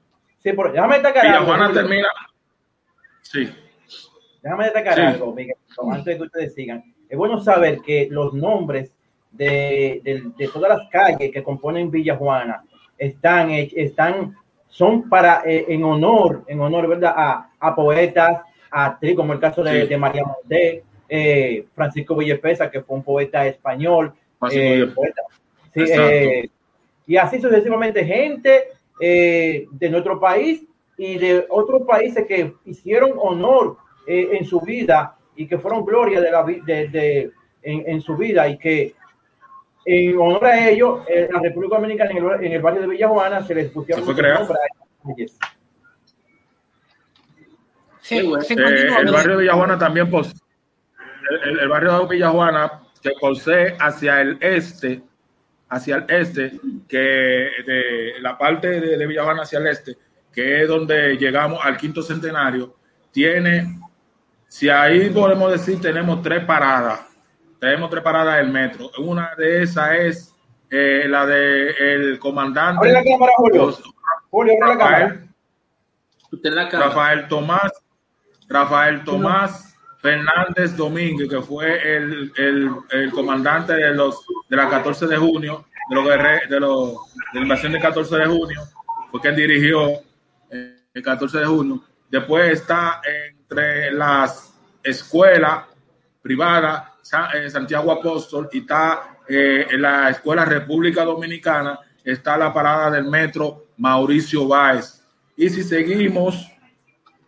sí, pero ya me está quedando. Villajuana Julio. termina, Sí. Déjame destacar Sí. algo, Miguel, antes de que ustedes sigan. Es bueno saber que los nombres de, de- de todas las calles que componen Villa Juana están, están son para eh, en honor, en honor, ¿verdad? A, a poetas, a como el caso de, Sí. de María Monté, eh, Francisco Villespesa, que fue un poeta español. Eh, poeta. Sí, eh, y así sucesivamente, gente eh, de nuestro país y de otros países que hicieron honor eh, en su vida y que fueron gloria de la, de, de- en, en su vida y que en honor a ellos, en la República Dominicana, en el, en el barrio de Villa Juana, se les pusieron nombres a calles. Sí, Eh, el barrio de Villajuana también posee, el, el- el barrio de Villajuana que posee hacia el este, hacia el este, que de la parte de, de Villajuana hacia el este, que es donde llegamos al quinto centenario, tiene, si ahí podemos decir, tenemos tres paradas, tenemos tres paradas del metro. Una de esas es eh, la de el comandante Abre la cámara, Julio. Julio, abre la cámara. Rafael, Usted en la cámara. Rafael Tomás, Rafael Tomás Fernández Domínguez, que fue el, el, el comandante de los de la 14 de junio, de los de los de la invasión del 14 de junio, fue quien dirigió eh, el 14 de junio. Después está entre las escuelas privadas Santiago Apóstol y está eh, en la escuela República Dominicana, está la parada del metro Mauricio Báez. Y si seguimos,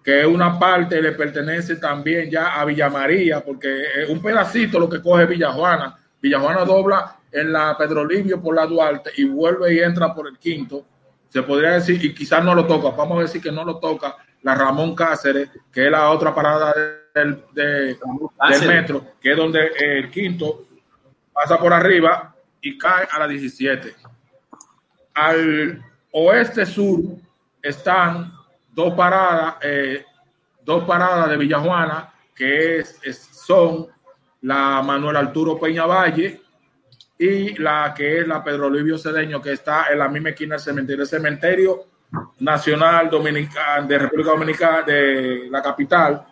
que una parte le pertenece también ya a Villa María, porque es un pedacito lo que coge Villajuana. Villajuana dobla en la Pedro Livio por la Duarte y vuelve y entra por el quinto. Se podría decir, y quizás no lo toca, vamos a decir que no lo toca la Ramón Cáceres, que es la otra parada del, de- del Cáceres. metro, que es donde el quinto pasa por arriba y cae a la 17 al oeste-sur están dos paradas, eh, dos paradas de Villajuana, que es, es- son la Manuel Arturo Peña Valle y la que es la Pedro Livio Cedeño, que está en la misma esquina del cementerio, el cementerio nacional dominicano de República Dominicana, de la capital,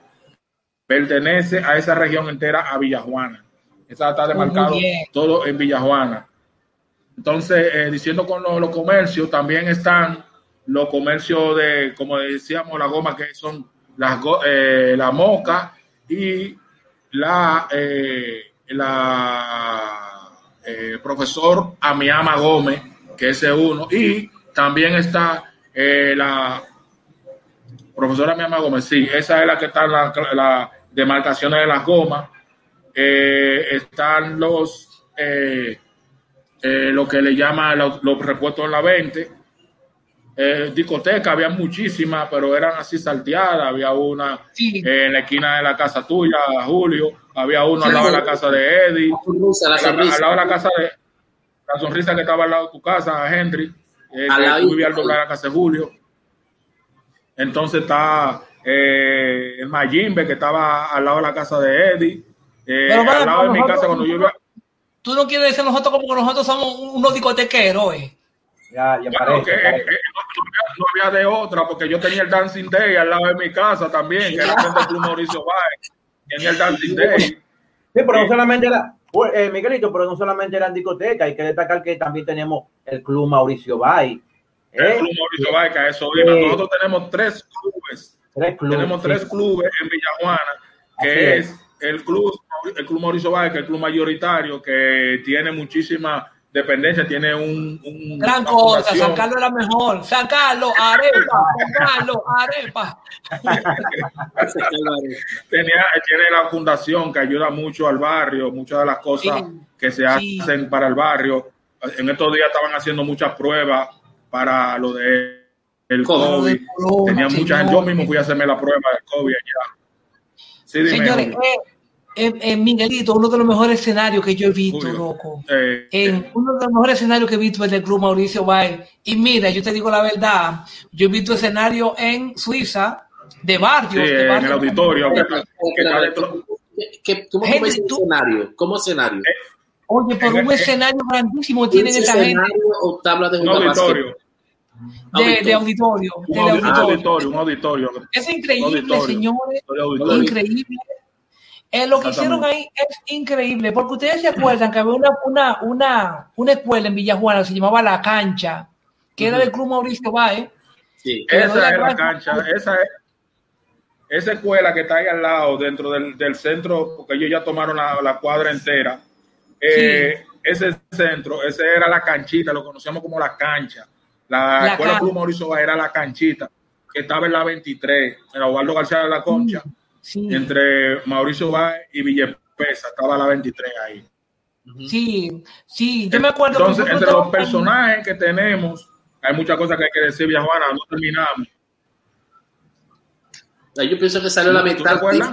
pertenece a esa región entera, a Villajuana. Esa está demarcado todo en Villajuana. Entonces, eh, diciendo con los, los comercios, también están los comercios de, como decíamos, la goma, que son las eh, la moca y la, eh, la eh, profesor Amiama Gómez, que es uno, y también está eh, la profesora Amiama Gómez, sí, esa es la que está en la, la demarcaciones de las gomas. Eh, están los eh, eh, lo que le llama los, los repuestos en la 20. Eh, discoteca, había muchísimas, pero eran así salteadas. Había una Sí. en la esquina de la casa tuya, Julio. Había uno al lado de la casa de Eddie. La sonrisa, la Al- lado de la casa de la sonrisa que estaba al lado de tu casa, Henry. Al que lado tú de- vivías al doblar la casa de Julio. Entonces está eh, el Mayimbe que estaba al lado de la casa de Eddie. Eh, Pero, bueno, al lado de mi nosotros- casa cuando yo iba. Tú no quieres decir nosotros como que nosotros somos unos discotequeros, eh. Ya, ya Bueno, parece. que, eh, parece. eh, no, había, no había de otra, porque yo tenía el Dancing Day al lado de mi casa también, que era frente Club Mauricio Báez. Tenía el Dancing Day. Sí, pero no solamente era, eh, Miguelito, pero no solamente eran discotecas, hay que destacar que también tenemos el Club Mauricio Bay. El ¿eh? Club Mauricio Báez, que a eso. Nosotros tenemos tres clubes. Tres clubes. tenemos sí. tres clubes en Villajuana, que es. es el club, el club Mauricio Báez, que es el club mayoritario, que tiene muchísima dependencia, tiene un, un- Gran cosa. San Carlos era mejor. San Carlos, arepa, San Carlos, arepa. tenía, tiene la fundación que ayuda mucho al barrio, muchas de las cosas Sí, que se sí. hacen para el barrio. En estos días estaban haciendo muchas pruebas para lo de el COVID. COVID. Tenía Señor. mucha gente. Yo mismo fui a hacerme la prueba del COVID allá. Sí, dime, Señores, eh, eh, eh, Miguelito, uno de los mejores escenarios que yo he visto, loco. Eh, En uno de los mejores escenarios que he visto es el Club Mauricio Bay. Y mira, yo te digo la verdad, yo he visto escenarios en Suiza de sí, barrios. de en barrios el auditorio. que- que está Espérate, dentro- ¿qué- qué- ¿Cómo tú- escenario? ¿Cómo escenario? Oye, por un escenario grandísimo tienen ¿Un esa gente. escenario o tabla de un auditorio. De, de auditorio. Un, de auditorio. auditorio, un auditorio. Es increíble, Auditorio. señores. Increíble. Eh, lo que hicieron ahí es increíble, porque ustedes se acuerdan que había una, una, una, una escuela en Villajuana, se llamaba La Cancha, que era del Club Mauricio Báez. Sí. Esa es la cancha, esa es esa escuela que está ahí al lado, dentro del, del centro, porque ellos ya tomaron la, la cuadra entera. Eh, Ese centro, ese era la canchita, lo conocíamos como la cancha. La, La escuela. Club Mauricio Báez era la canchita, que estaba en la 23, en Osvaldo García de la Concha, Sí, entre Mauricio Báez y Villepesa, estaba la 23 ahí. sí, sí. Yo me acuerdo Entonces, entre los personajes que tenemos, hay muchas cosas que hay que decir, Villajuana, no terminamos. Yo pienso que salió la ¿Tú te mitad acuerdas?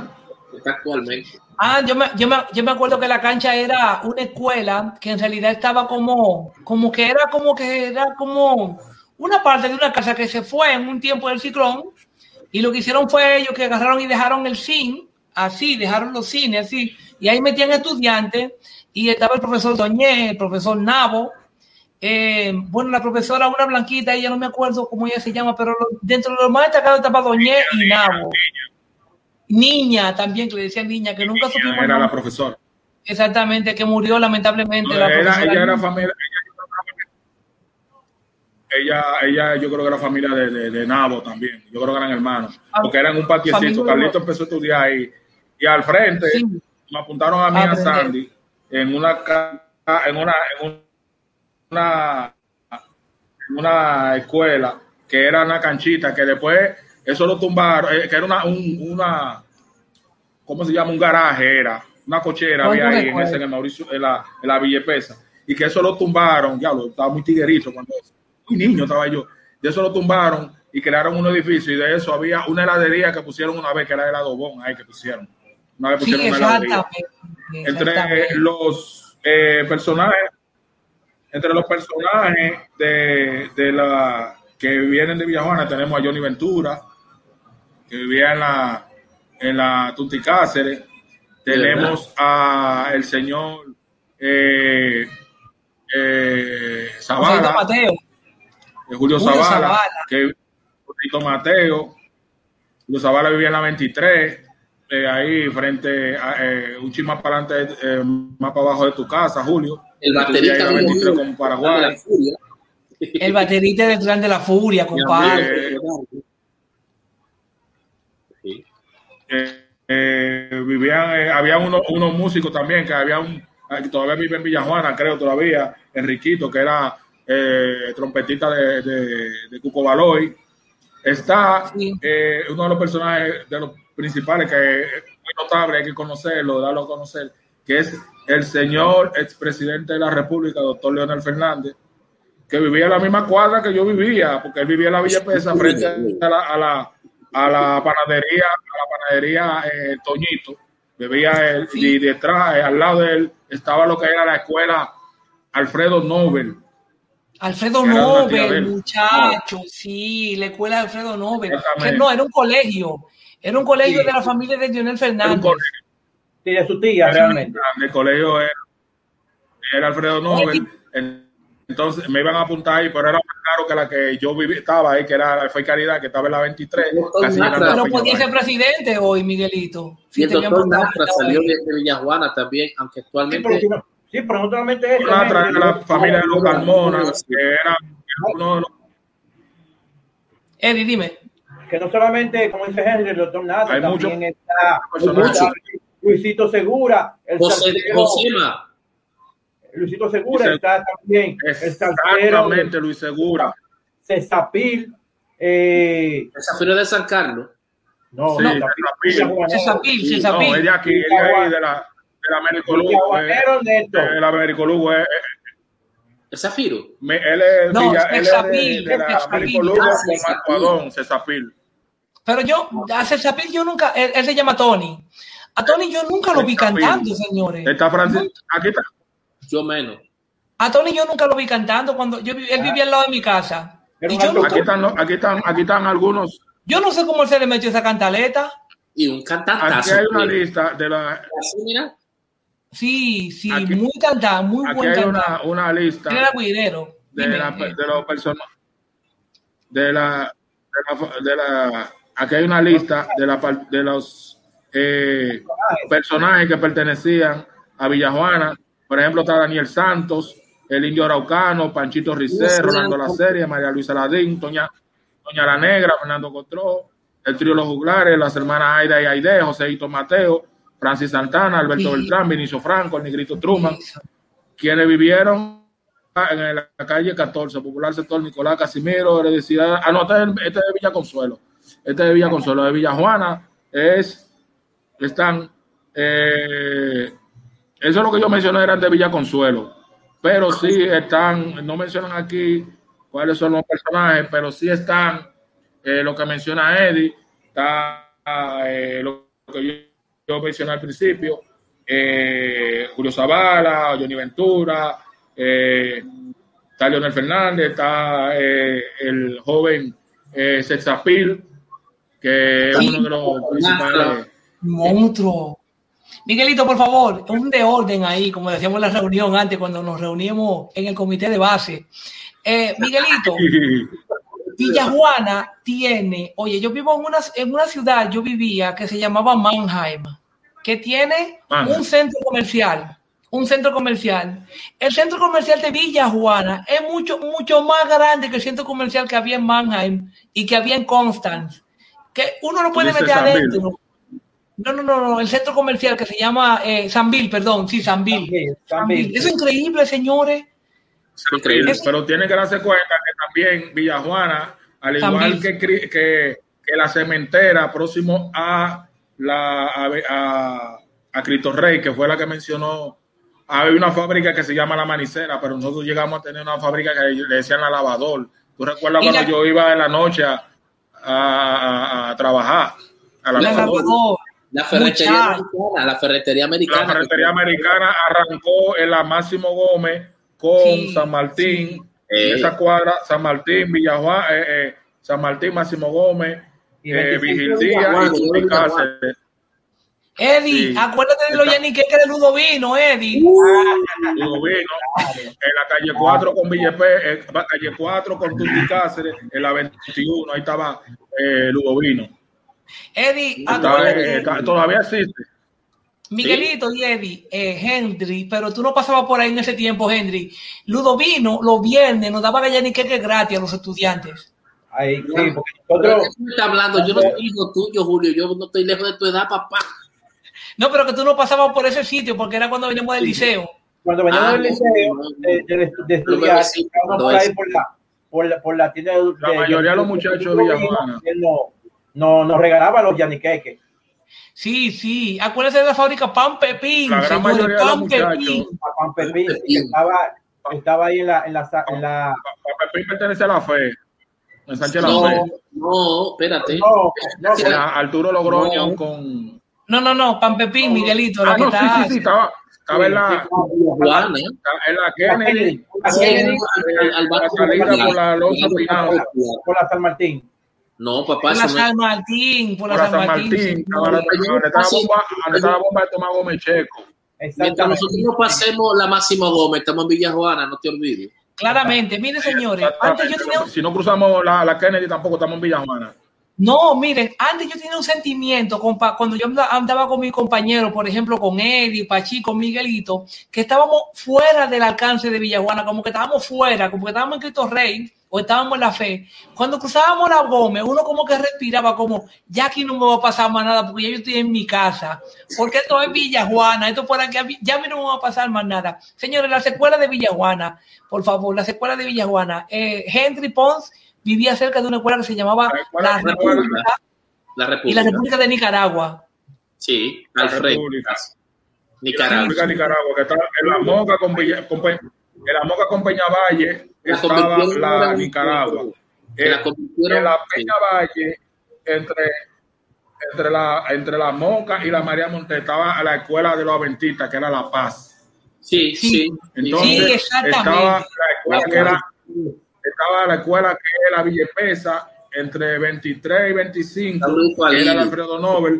que está actualmente. Ah, yo me, yo, me, yo me acuerdo que la cancha era una escuela que en realidad estaba como, como que era como que era como una parte de una casa que se fue en un tiempo del ciclón y lo que hicieron fue ellos que agarraron y dejaron el cine así, dejaron los cines así y ahí metían estudiantes y estaba el profesor Doñé, el profesor Nabo, eh, bueno, la profesora, una blanquita, ella no me acuerdo cómo ella se llama, pero dentro de los más destacados estaba Doñé y Nabo. Niña también, que le decían niña, que nunca supimos. Era la profesora. Exactamente, que murió lamentablemente la Era- profesora. ella era familia. Ella, ella, yo creo que era familia de, de, de Nabo también. Yo creo que eran hermanos. Ah, Porque eran un patiecito. Carlito empezó a estudiar ahí. Y al frente Sí. me apuntaron a mí a aprender. Sandy en una en una en un- una en una escuela que era una canchita que después eso lo tumbaron eh, que era una un- una ¿cómo se llama? un garaje era una cochera No, había no ahí en ese en el Mauricio en la, en la Villepesa y que eso lo tumbaron ya lo estaba muy tiguerito cuando muy niño estaba yo. De eso lo tumbaron y crearon un edificio y de eso había una heladería que pusieron una vez que era el Adobón ahí que pusieron. Una vez Sí, pusieron una heladería. entre los eh, personajes entre los personajes de, de la que vienen de Villajuana tenemos a Johnny Ventura que vivía en la en la Tunti Cáceres tenemos a el señor eh, eh, Zavala Mateo. Julio, Julio Zavala, Zavala. que Julito Mateo, Julio Zavala vivía en la 23, eh, ahí frente a eh, un chisme más para adelante, eh, más para abajo de tu casa, Julio. El baterista la Julio 23 Julio, como Paraguay. El baterista Clan de la Furia, compadre. Eh, Sí. Eh, eh, vivían, eh, había unos, unos músicos también, que había un, eh, que todavía vive en Villajuana, creo todavía, Enriquito, que era eh, trompetista de, de, de Cuco Baloy. Está Sí. eh, uno de los personajes de los principales que es muy notable, hay que conocerlo, darlo a conocer, que es el señor expresidente de la República, doctor Leonel Fernández, que vivía en la misma cuadra que yo vivía, porque él vivía en la Villa Pesa frente a la, a la, a la panadería, a la panadería eh, Toñito. Vivía él, Sí. y detrás, eh, al lado de él, estaba lo que era la escuela Alfredo Nobel. Alfredo Nobel, muchacho, sí, la escuela de Alfredo Nobel. Que no, era un colegio. Era un colegio Sí. de la familia de Lionel Fernández. Sí, de su tía, era realmente. el colegio era, era Alfredo Nobel. Entonces me iban a apuntar ahí, pero era más caro que la que yo viví, estaba ahí, que era Fe y Caridad, que estaba en la 23. Doctor casi Natra. Pero podía Peña ser presidente hoy, Miguelito. Y Si el tenía doctor Natra salió de, de Villajuana también, aunque Sí, pero, actualmente sí, pero no solamente. Natra men. era la familia de los Carmona, que era uno de los Eddie, dime. que no solamente, como dice Henry, el doctor Natra, Hay también muchos está, está Luisito Segura, el José, Josema, Luisito Segura Luis- está también, el Exactamente, Luis Segura. Cesapil, eh, de San Carlos. no, Sí, no, Cesapil. Cesapil, Cesapil. No, es de aquí, es de ahí, de la, de la Américo Lugo. eh. El Américo Lugo, eh, El Zafiro. me- él es, No, Villa- él es de, de la. Américo Lugo Ah, con Cesapil. Pero yo, a Cesapil yo nunca, él, él se llama Tony. A Tony yo nunca lo vi cantando, señores. Está Francis, aquí está. Yo menos. A Tony yo nunca lo vi cantando cuando yo vi- él vivía al lado de mi casa. Y yo, nunca- Aquí están, aquí están, aquí están algunos. yo no sé cómo él se le metió esa cantaleta. Y un Aquí cantantazo. hay una lista de la. Mira. Sí, sí, Aquí- muy cantado, muy Aquí buen hay cantante. una, una lista guidero. de, Dime, la- eh, de los personajes. de la, de la, de la aquí hay una lista de, la, de los eh, personajes que pertenecían a Villajuana. Por ejemplo, está Daniel Santos, el Indio Araucano, Panchito Ricero, Rolando La Serie, María Luisa Ladín, Doña, Doña La Negra, Fernando Cotró, el trío Los Juglares, las hermanas Aida y Aide, Joséito Mateo, Francis Santana, Alberto Beltrán, Vinicio Franco, el Negrito Truman, quienes vivieron en la calle 14, Popular Sector Nicolás Casimiro, Herediciedad. Ah, no, este, este es, de Villa Consuelo. Este es de Villa Consuelo. De Villa Juana es, están, eh, eso es lo que yo mencioné, eran de Villa Consuelo. Pero sí están, no mencionan aquí cuáles son los personajes, pero sí están eh, lo que menciona Eddie, está eh, lo que yo, yo, mencioné al principio, eh, Julio Zavala, Johnny Ventura, está Leonel Fernández, está el joven eh, Sexapil, que es uno de los principales. Monstruo. Miguelito, por favor, un de orden ahí, como decíamos en la reunión antes, cuando nos reuníamos en el comité de base. Miguelito, Villajuana tiene, oye, yo vivo en una, en una ciudad, yo vivía, que se llamaba Mannheim, que tiene un centro comercial, un centro comercial. El centro comercial de Villajuana es mucho, mucho más grande que el centro comercial que había en Mannheim y que había en Constance, que uno no puede meter adentro. No, no, no, no, el centro comercial que se llama eh, Sanville, perdón, sí, Sanville. Es increíble, señores increíble. Pero tiene que darse cuenta que también Villajuana, al igual que, que, la cementera próximo a la a, a, Cristo Rey, que fue la que mencionó, hay una fábrica que se llama La Manicera, pero nosotros llegamos a tener una fábrica que le decían la lavador. ¿Tú recuerdas cuando yo iba en la noche a, a, trabajar? A la, lavador. La ferretería americana, la ferretería americana. La ferretería americana arrancó en la Máximo Gómez con San Martín, esa cuadra, San Martín, Villajuan, eh, eh, San Martín, Máximo Gómez, eh, Vigil Díaz y Cáceres. Eddie, acuérdate de los Yannick que de Ludovino, Eddie. Ludovino, en la calle 4 con Villepe, en la calle 4 con Tuti Cáceres, en la 21, ahí estaba eh, Ludovino. Eddie, acuérdate. todavía existe. Miguelito y Eddie, eh, Henry, pero tú no pasabas por ahí en ese tiempo, Henry. Ludovino, los viernes, nos daba gallaniqueque gratis a los estudiantes. Ay, sí, porque nosotros... está hablando? Yo no soy hijo tuyo, Julio. Yo no estoy lejos de tu edad, papá. No, pero que tú no pasabas por ese sitio porque era cuando veníamos del liceo. Cuando veníamos ah, del liceo, de, de, de estudiar, por, ahí por, la, por, la, por la tienda de. La mayoría de los muchachos de Villajuana. No, no, nos regalaba los yaniqueques. Sí, sí. Acuérdense de la fábrica Pan Pepín. La gran mayoría Pan de Pepín. Pan Pepín. Estaba, estaba ahí en la, en la, en la... Pan Pepín pertenece a la fe. En Sánchez no, la Fe. No, espérate. No, no, no Arturo Logroño no. con. No, no, no. Pan Pepín, Miguelito. Ah, no, sí, sí, sí. Estaba, estaba en la. Juan, ¿eh? En la Kennedy. Al la salida por la Loza Por la San Martín. No, papá. Por la San Martín, por la San Martín. Donde está la bomba de Tomás Gómez Checo. Mientras nosotros no pasemos la Máxima Gómez, estamos en Villa Juana, no te olvides. Claramente, mire señores, antes yo tenía Si no cruzamos la, la Kennedy, tampoco estamos en Villa Juana. No, miren, antes yo tenía un sentimiento cuando yo andaba con mi compañero, por ejemplo, con Eddie, Pachi, con Miguelito, que estábamos fuera del alcance de Villajuana, como que estábamos fuera, como que estábamos en Cristo Rey o estábamos en la fe. Cuando cruzábamos la Gómez, uno como que respiraba como, ya aquí no me va a pasar más nada porque ya yo estoy en mi casa, porque esto es Villajuana, esto por aquí, ya a mí no me va a pasar más nada. Señores, la secuela de Villajuana, por favor, la secuela de Villajuana. Eh, Henry Pons vivía cerca de una escuela que se llamaba la República, la República, y la República de Nicaragua. Sí, Alfred. Nicaragua. La Nicaragua, que estaba en la Moca con, con, en la Moca con Peñavalle estaba la Nicaragua. En, en, la Peñavalle, entre, entre, la, entre la Moca y la María Monte, estaba la escuela de los adventistas, que era La Paz. Sí, sí. Entonces, estaba la escuela que era estaba la escuela que era Villepesa entre 23 y 25, que era el Alfredo Nobel,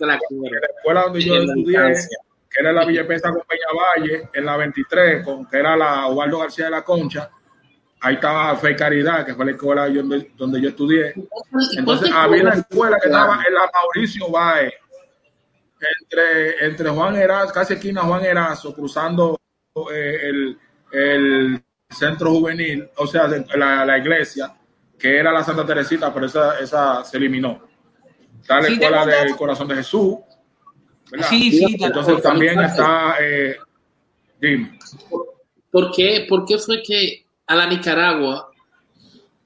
en la, escuela donde yo estudié, que era la Villepesa con Peña Valle, en la 23, con, que era la Osvaldo García de la Concha, ahí estaba Fe Caridad, que fue la escuela donde, donde yo estudié. Entonces había una escuela que estaba en la Mauricio Báez, entre, entre Juan Erazo, casi esquina Juan Erazo, cruzando eh, el, el, centro juvenil, o sea, la, la, iglesia, que era la Santa Teresita, pero esa, esa se eliminó. Está la escuela del Corazón de Jesús. Sí, sí, Entonces también está... Eh, dime. ¿Por qué, ¿Por qué fue que a la Nicaragua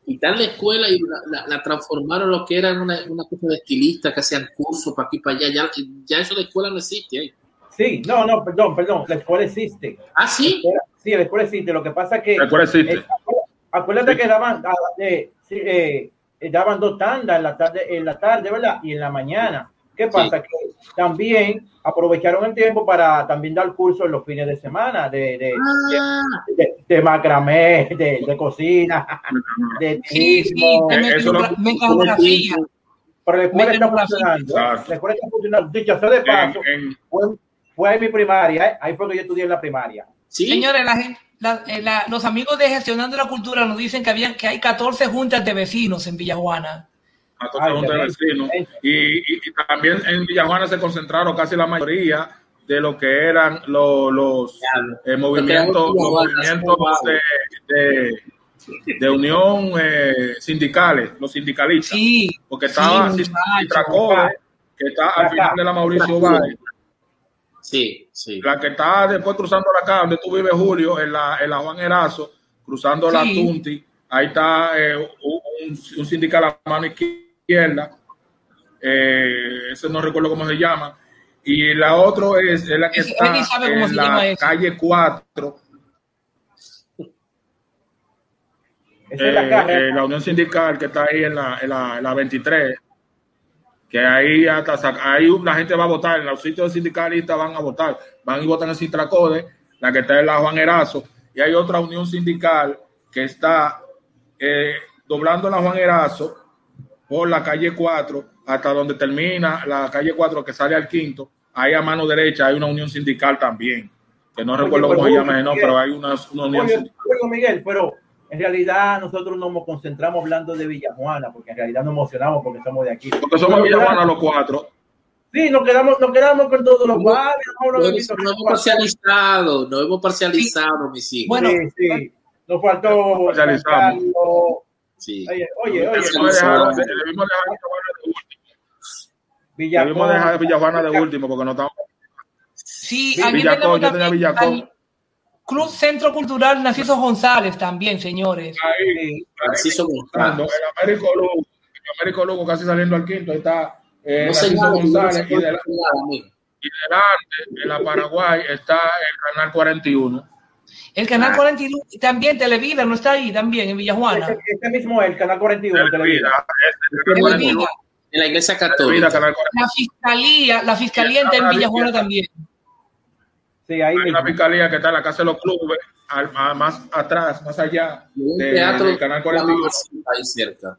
quitar la escuela y la, la, transformaron lo que era una, una cosa de estilistas que hacían cursos para aquí para allá. Ya, ya eso de escuela no existe ahí. Sí, no, no, perdón, perdón, la escuela existe. ¿Ah, sí? sí, la escuela existe. Lo que pasa es que. La escuela existe. acuérdate que daban, ah, eh, eh, daban dos tandas en la tarde, en la tarde, ¿verdad? Y en la mañana. ¿Qué pasa? Sí. Que también aprovecharon el tiempo para también dar cursos en los fines de semana de, de, ah. de, de macramé, de, cocina, de sí, sí, mecanografía. Pero la escuela está funcionando. ¿eh? La escuela está funcionando. Dicho sea de paso, en, en... Fue, en mi primaria. ¿eh? Ahí fue que yo estudié en la primaria. ¿Sí? Señores, la gente, la, eh, la, los amigos de Gestionando la Cultura nos dicen que, había, que hay 14 juntas de vecinos en Villajuana. 14 Ay, juntas de vecinos. Y, y, y, también en Villajuana se concentraron casi la mayoría de lo que eran los, los eh, movimientos, los movimientos de, de, de unión eh, sindicales, los sindicalistas. Sí, porque estaba sí, que está al final de la Mauricio Valle. Sí, sí. La que está después cruzando la calle donde tú vives, Julio, en la, en la Juan Erazo, cruzando sí. la Tunti. Ahí está eh, un, un, sindical a mano izquierda. Eh, ese no recuerdo cómo se llama. Y la otra es, es, la que está en la calle 4. Eh, la, eh, la, Unión Sindical que está ahí en la, en la, en la 23 que ahí hasta ahí la gente va a votar, en los sitios sindicalistas van a votar, van y votan en Citracode, la que está en la Juan Erazo, y hay otra unión sindical que está eh, doblando la Juan Erazo por la calle 4 hasta donde termina la calle 4 que sale al quinto, ahí a mano derecha hay una unión sindical también, que no Oye, recuerdo cómo se llama, no, pero hay una, una unión Oye, sindical. Miguel, pero en realidad nosotros nos concentramos hablando de Villajuana, porque en realidad nos emocionamos porque somos de aquí. Porque somos Villajuana los cuatro. Sí, nos quedamos, nos quedamos con todos los barrios. No, no, hemos, no hemos parcializado, no hemos parcializado, mis hijos. Bueno, sí, sí. Nos faltó. Parcializado. Sí. Oye, oye, oye. Debimos dejar, debimos dejar Debimos dejar Villajuana de último porque no estamos. Sí, aquí Villacón, yo tenía Villacón. Club Centro Cultural Narciso González también, señores. Ahí, Narciso González. El Américo Lugo, el Américo Lugo casi saliendo al quinto, está eh, no Narciso González y, delante, y delante, en la Paraguay, está el Canal 41. El Canal ah. 41, también Televida, ¿no está ahí también, en Villajuana? Este, este mismo es el Canal 41. Televida. Este, Televida. En la Iglesia Católica. Televida, la Fiscalía, la Fiscalía está en Villajuana también. Sí, ahí hay una fiscalía que está en la casa de los clubes, al, a, más atrás, más allá de, del canal 41. Ahí cerca.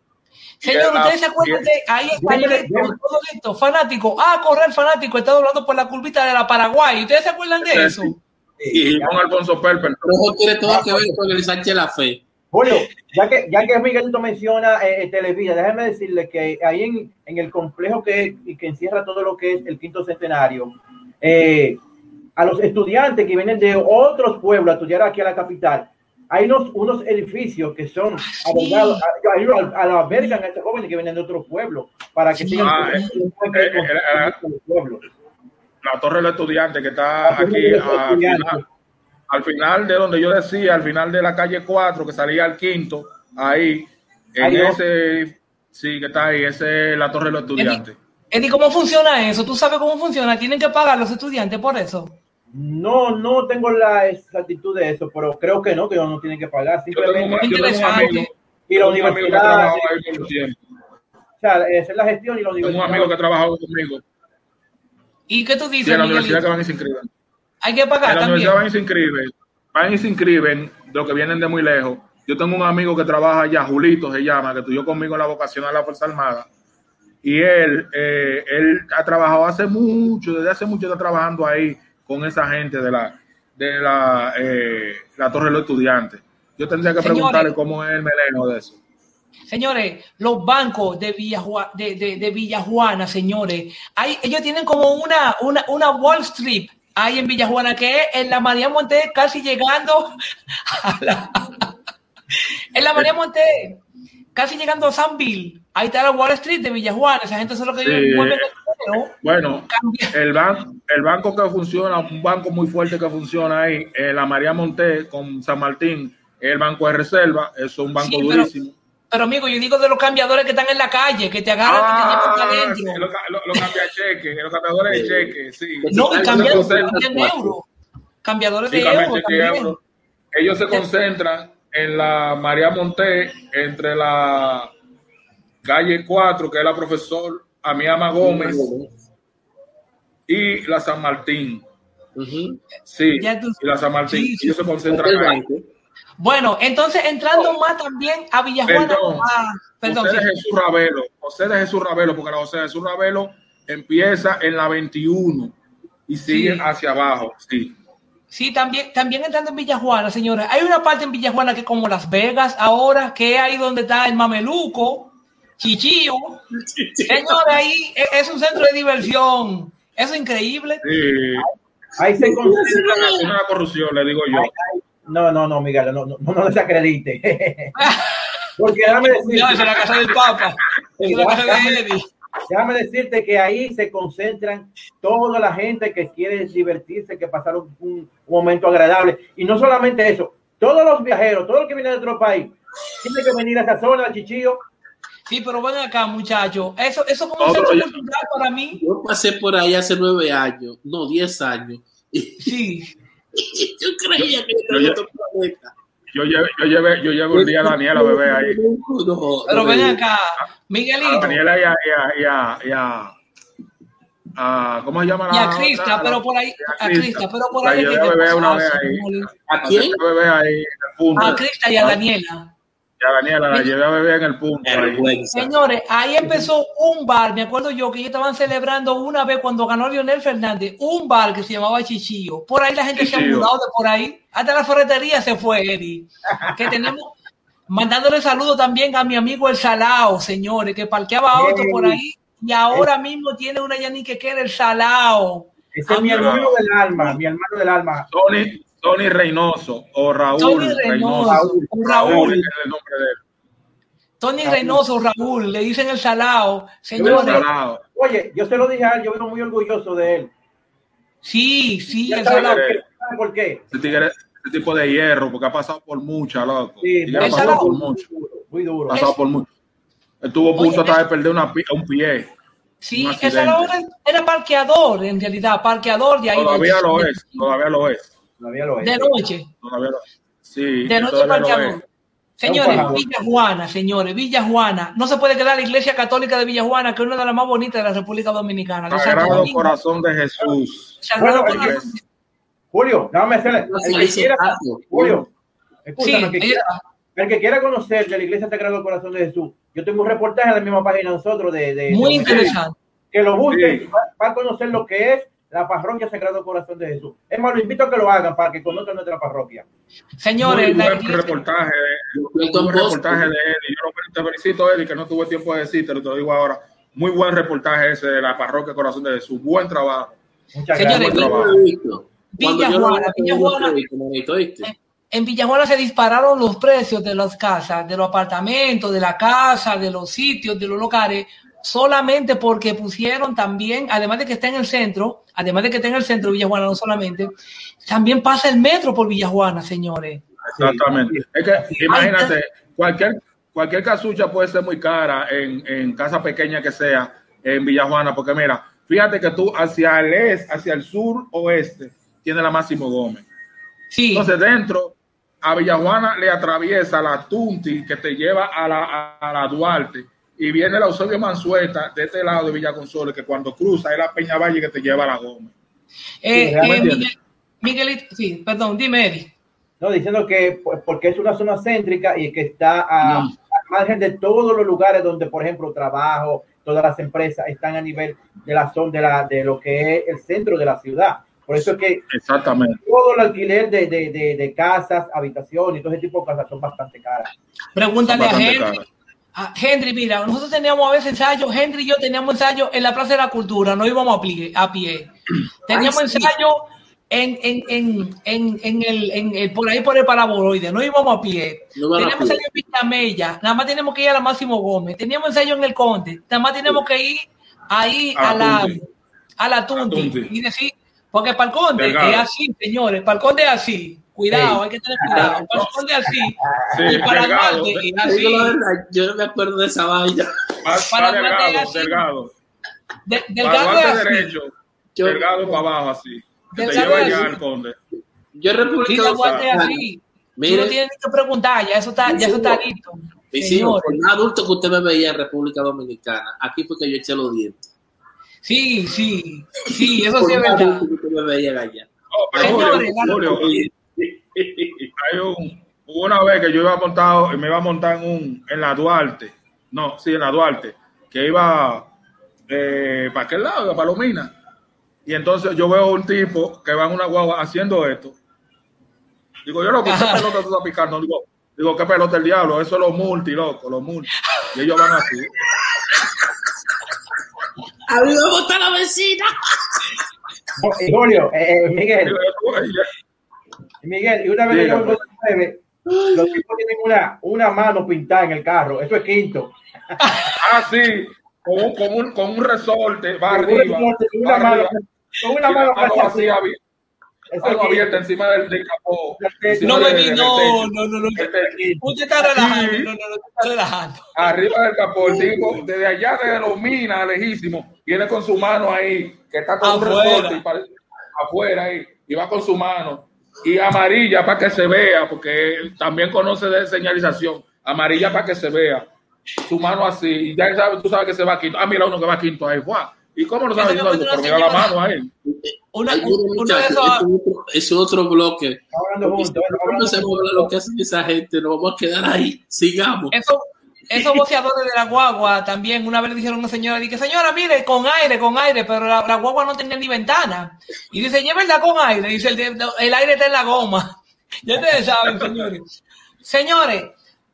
Señor, ¿ustedes se acuerdan de ahí está el todo esto? Fanático. Ah, correr fanático, está doblando por la curvita de la Paraguay. ¿Ustedes se acuerdan de sí, eso? Sí, y con Alfonso Perper. Pero tiene todo que ver con el Sánchez La Fe. Julio, ya que, ya que Miguelito menciona eh, Televisa, déjeme decirle que ahí en, en el complejo que, que encierra todo lo que es el quinto centenario, eh, a los estudiantes que vienen de otros pueblos a estudiar aquí a la capital, hay unos, unos edificios que son sí. a, a, a la albergan a estos jóvenes que vienen de otros pueblos para que sigan ah, eh, eh, eh. La torre de los estudiantes que está aquí al final, al final, de donde yo decía, al final de la calle 4, que salía al quinto, ahí, en ahí ese, no. sí, que está ahí, ese es la torre de los estudiantes. Eddie, ¿cómo funciona eso? ¿Tú sabes cómo funciona? ¿Tienen que pagar los estudiantes por eso? No, no tengo la exactitud de eso, pero creo que no, que no tienen que pagar. Simplemente yo tengo, yo tengo y la universidad. O sea, esa es la gestión y la universidad. Tengo un amigo que ha trabajado conmigo. ¿Y qué tú dices? En la universidad que van y se inscriben. Hay que pagar. En la también. universidad van y se inscriben. Van y se inscriben de los que vienen de muy lejos. Yo tengo un amigo que trabaja allá, Julito se llama, que estudió conmigo en la vocación a la Fuerza Armada. Y él, eh, él ha trabajado hace mucho, desde hace mucho está trabajando ahí con esa gente de la, de la, eh, la Torre de los Estudiantes. Yo tendría que Señores. preguntarle cómo es el meleno de eso. Señores, los bancos de Villajua- de, de, de Villajuana, señores, hay, ellos tienen como una, una, una Wall Street ahí en Villajuana, que es en la María Monte, casi llegando a la, en la María Monte, casi llegando a San Bill. Ahí está la Wall Street de Villajuana, esa gente es lo que Sí. Bueno, Cambia. el, ban- el banco que funciona, un banco muy fuerte que funciona ahí, eh, la María Monté con San Martín, el banco de reserva, eso es un banco Sí, durísimo. Pero amigo, yo digo de los cambiadores que están en la calle, que te agarran y te llevan para Ah, sí, adentro. los ca- los los cambiacheques, los cambiadores de cheques, sí. No, y cambiadores de cuatro. euros. Cambiadores Sí, de euros. Ellos se concentran en la María Monté, entre la calle 4, que es la profesor Amiama Gómez, y la San Martín. Sí, Ya tú- y la San Martín. Sí, sí. Ellos se concentran ahí. Bueno, entonces entrando más también a Villajuana. Perdón, ah, perdón, José sí. de Jesús Ravelo, José de Jesús Ravelo, porque la José de Jesús Ravelo empieza en la 21 y sigue Sí. hacia abajo. Sí. Sí, también, también entrando en Villajuana, señores. Hay una parte en Villajuana que es como Las Vegas ahora, que es ahí donde está el Mameluco, Chichillo. Señores, ahí es, un centro de diversión. Eso es increíble. sí. Ahí se concentra. Es una corrupción, le digo yo. No, no, no, Miguel, no, no, no, desacredite. Porque déjame decirte, No, esa es la casa del Papa. Esa es la casa de Eddie. déjame decirte que ahí se concentran toda la gente que quiere divertirse, que pasar un, un- momento agradable. Y no solamente eso, todos los viajeros, todo el que viene de otro país, tiene que venir a esa zona, Chichillo. Sí, pero ven acá, muchachos. Eso, eso como un centro ya. cultural para mí. Yo pasé por ahí hace nueve años, no, diez años. Sí. Yo creía que Yo otro planeta. Yo llevé, yo llevé, yo llevé un día a Daniela bebé ahí. No, Pero no, ven no. acá, A Miguelito. Daniela y a, y a, y a, y a- a- ¿cómo se llama la Y a? Crista, La- pero por ahí, a Crista, pero por La ahí que a te bebé una vez ahí. ¿A La quién? a bebé ahí. A Crista y a Daniela. Y a Daniela la llevé a bebé en el punto. ahí. Señores, ahí empezó un bar, me acuerdo yo que ellos estaban celebrando una vez cuando ganó Leonel Fernández, un bar que se llamaba Chichillo. Por ahí la gente se ha mudado de por ahí. Hasta la ferretería se fue, Eri. Que tenemos, mandándole saludos también a mi amigo El Salao, señores, que parqueaba auto por ahí y ahora mismo tiene una Yanique que era El Salao. Ese es mi hermano del alma, mi hermano del alma. Tony, Tony Reynoso o Raúl Tony Reynoso. Reynoso, Raúl. Raúl Raúl, es el nombre de él. Tony Reynoso, Raúl, le dicen El Salao. veo Señores, Salado. Oye, yo se lo dije a él, yo vengo muy orgulloso de él. sí, sí, Ya El Salao. por qué, sabe por qué. Ese tigre, tipo de hierro, porque ha pasado por mucha, loco. Sí, El ha pasado Salado. por mucho. duro, muy duro. Ha pasado por mucho. Estuvo a punto hasta de perder una, un pie. Sí, El. Salao era, era parqueador, en realidad, parqueador de ahí. Todavía de- lo de- es, todavía lo es. Todavía lo es. De noche, Todavía lo Sí, de noche todavía lo parqueador. es. Señores. Villa Juana, señores, Villa Juana. No se puede quedar la iglesia católica de Villa Juana, que es una de las más bonitas de la República Dominicana. Sagrado. Corazón de Jesús. Sagrado Bueno, Corazón. Julio, déjame hacerle. El que quiera. Julio, Sí, escúchame, el que quiera- está. El que quiera conocer de la Iglesia Sagrado Corazón de Jesús, yo tengo un reportaje en la misma página de nosotros de, de- Muy de- interesante. que lo busquen Sí. y va, va a conocer lo que es la parroquia Sagrado Corazón de Jesús. Es más, lo invito a que lo hagan para que conozcan nuestra parroquia. Señores, Muy la buen iglesia- reportaje, muy buen reportaje de Eddie. Yo lo- te felicito, Eddie, que no tuve tiempo de decirte, te lo digo ahora. Muy buen reportaje ese de la parroquia Corazón de Jesús. Buen trabajo. Muchas Señores, gracias. Lo Villa lo Juana, vi, Villa Juana. lo vi, como bonito, ¿oíste? en Villajuana se dispararon los precios de las casas, de los apartamentos, de la casa, de los sitios, de los locales, solamente porque pusieron también, además de que está en el centro, además de que está en el centro de Villajuana, no solamente, también pasa el metro por Villajuana, señores. Exactamente. Es que imagínate, cualquier, cualquier casucha puede ser muy cara en, en casa pequeña que sea en Villajuana, porque mira, fíjate que tú hacia el este, hacia el sur oeste, tiene la Máximo Gómez. Sí, Entonces dentro, a Villajuana le atraviesa la Tunti que te lleva a la, a, a la Duarte y viene la Eusebio Mansueta de este lado de Villa Consuelo, que cuando cruza es la Peña Valle que te lleva a la Gómez. eh, eh. Miguel- Miguelito, sí, perdón, dime, Eddie. No, diciendo que pues, porque es una zona céntrica y que está a, No. al margen de todos los lugares donde, por ejemplo, trabajo, todas las empresas están a nivel de la zona de, la, de lo que es el centro de la ciudad. Por eso es que Exactamente. todo el alquiler de, de, de, de casas, habitaciones y todo ese tipo de casas son bastante caras. Pregúntale a Bastante Henry. caro. A Henry, mira, nosotros teníamos a veces ensayos, Henry y yo teníamos ensayos en la Plaza de la Cultura, no íbamos a pie. A pie. Teníamos Ay, sí. ensayo en, en, en, en, en el, en el- por ahí por el paraboloide, no íbamos a pie. No teníamos ensayo en Villamella, nada más teníamos que ir a la Máximo Gómez. Teníamos ensayo en el Conde, nada más teníamos que ir ahí A a, la Tunti. a la Tunti. A Tunti. Y decir, porque para el Conde Delgado. es así, señores, para el Conde es así. Cuidado, hay que tener cuidado. Para el Conde es así. Sí, y para el delgado, Marte de- es Te así. yo no me acuerdo de esa vaina. Para delgado, así. delgado. De- Para delgado es adelante así. derecho, Yo- delgado para abajo así. Que te Delgado lleva allá así. al conde. Yo es Dominicana, así. Tú Mire. no tienes que preguntar, ya eso está, ya eso está listo. mis hijos, Señores. por más adulto que usted me veía en República Dominicana, aquí fue que yo eché los dientes. Sí, sí, sí, eso Por sí es verdad. que usted me veía allá. Oh, pero Señores, Julio, Julio, hay un, hubo una vez que yo iba montado, me iba a montar en un, en la Duarte, no, sí, en la Duarte, que iba eh, para aquel lado, de Palomina. Y entonces yo veo un tipo que va en una guagua haciendo esto. Digo, yo no, ¿qué Ajá. pelota tú estás picando? Digo, digo, ¿qué pelota el diablo? Eso es los multi, loco, los multi. Y ellos van así. A mí me gusta la vecina. Julio, eh, eh, Miguel, Miguel, y una vez que yo mueve, los tipos tienen una, una mano pintada en el carro, eso es quinto. Ah, sí, con un, con un, con un resorte, va Con arriba. una- con una va mano, arriba. con una Y mano mano así, arriba. abi- Eso algo abierta quinto. encima del, del capó. No me del no, no, no, no. Usted está relajando, Sí. no, no, no, usted está relajando. arriba del capó, el tipo, desde allá, desde los minas, lejísimo, viene con su mano ahí, que está con un resorte afuera ahí, y va con su mano. Y amarilla para que se vea, porque él también conoce de señalización. Amarilla para que se vea. Su mano así, y ya él sabe, tú sabes que se va a quinto. Ah, mira uno que va a quinto ahí, Juan. ¿Y cómo lo sabes? Una pero mira la mano ahí. Una, mire, uno de es otro- ese es otro bloque. Juntos, No hablando se habla lo que hace esa gente, nos vamos a quedar ahí. Sigamos. esos, esos boceadores de la guagua también, una vez le dijeron a una señora, dije, señora, mire, con aire, con aire, pero la, la guagua no tenía ni ventana. Y dice, llévenla con aire. Dice, el, el aire está en la goma. Ya ustedes saben, señores. Señores,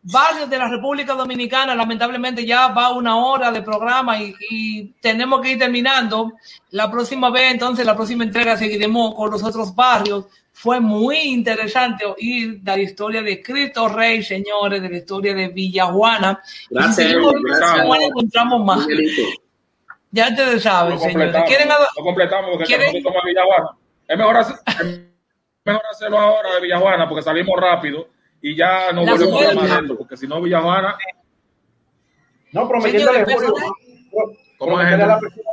barrios de la República Dominicana, lamentablemente ya va una hora de programa y, y tenemos que ir terminando. La próxima vez, entonces, la próxima entrega seguiremos con los otros barrios. Fue muy interesante oír de la historia de Cristo Rey, señores, de la historia de Villajuana. Gracias, Y si gracias. Villajuana, encontramos más. Ya ustedes saben, Lo señores. ¿Quieren completamos porque ¿Quieren- de Villajuana. Es mejor, hacer- es mejor hacerlo ahora de Villajuana porque salimos rápido y ya no La volvemos a esto, porque si no Villajuana, No, prometiéndole, Señores, Julio, personas- pro- ¿Cómo prometerle, a la persona,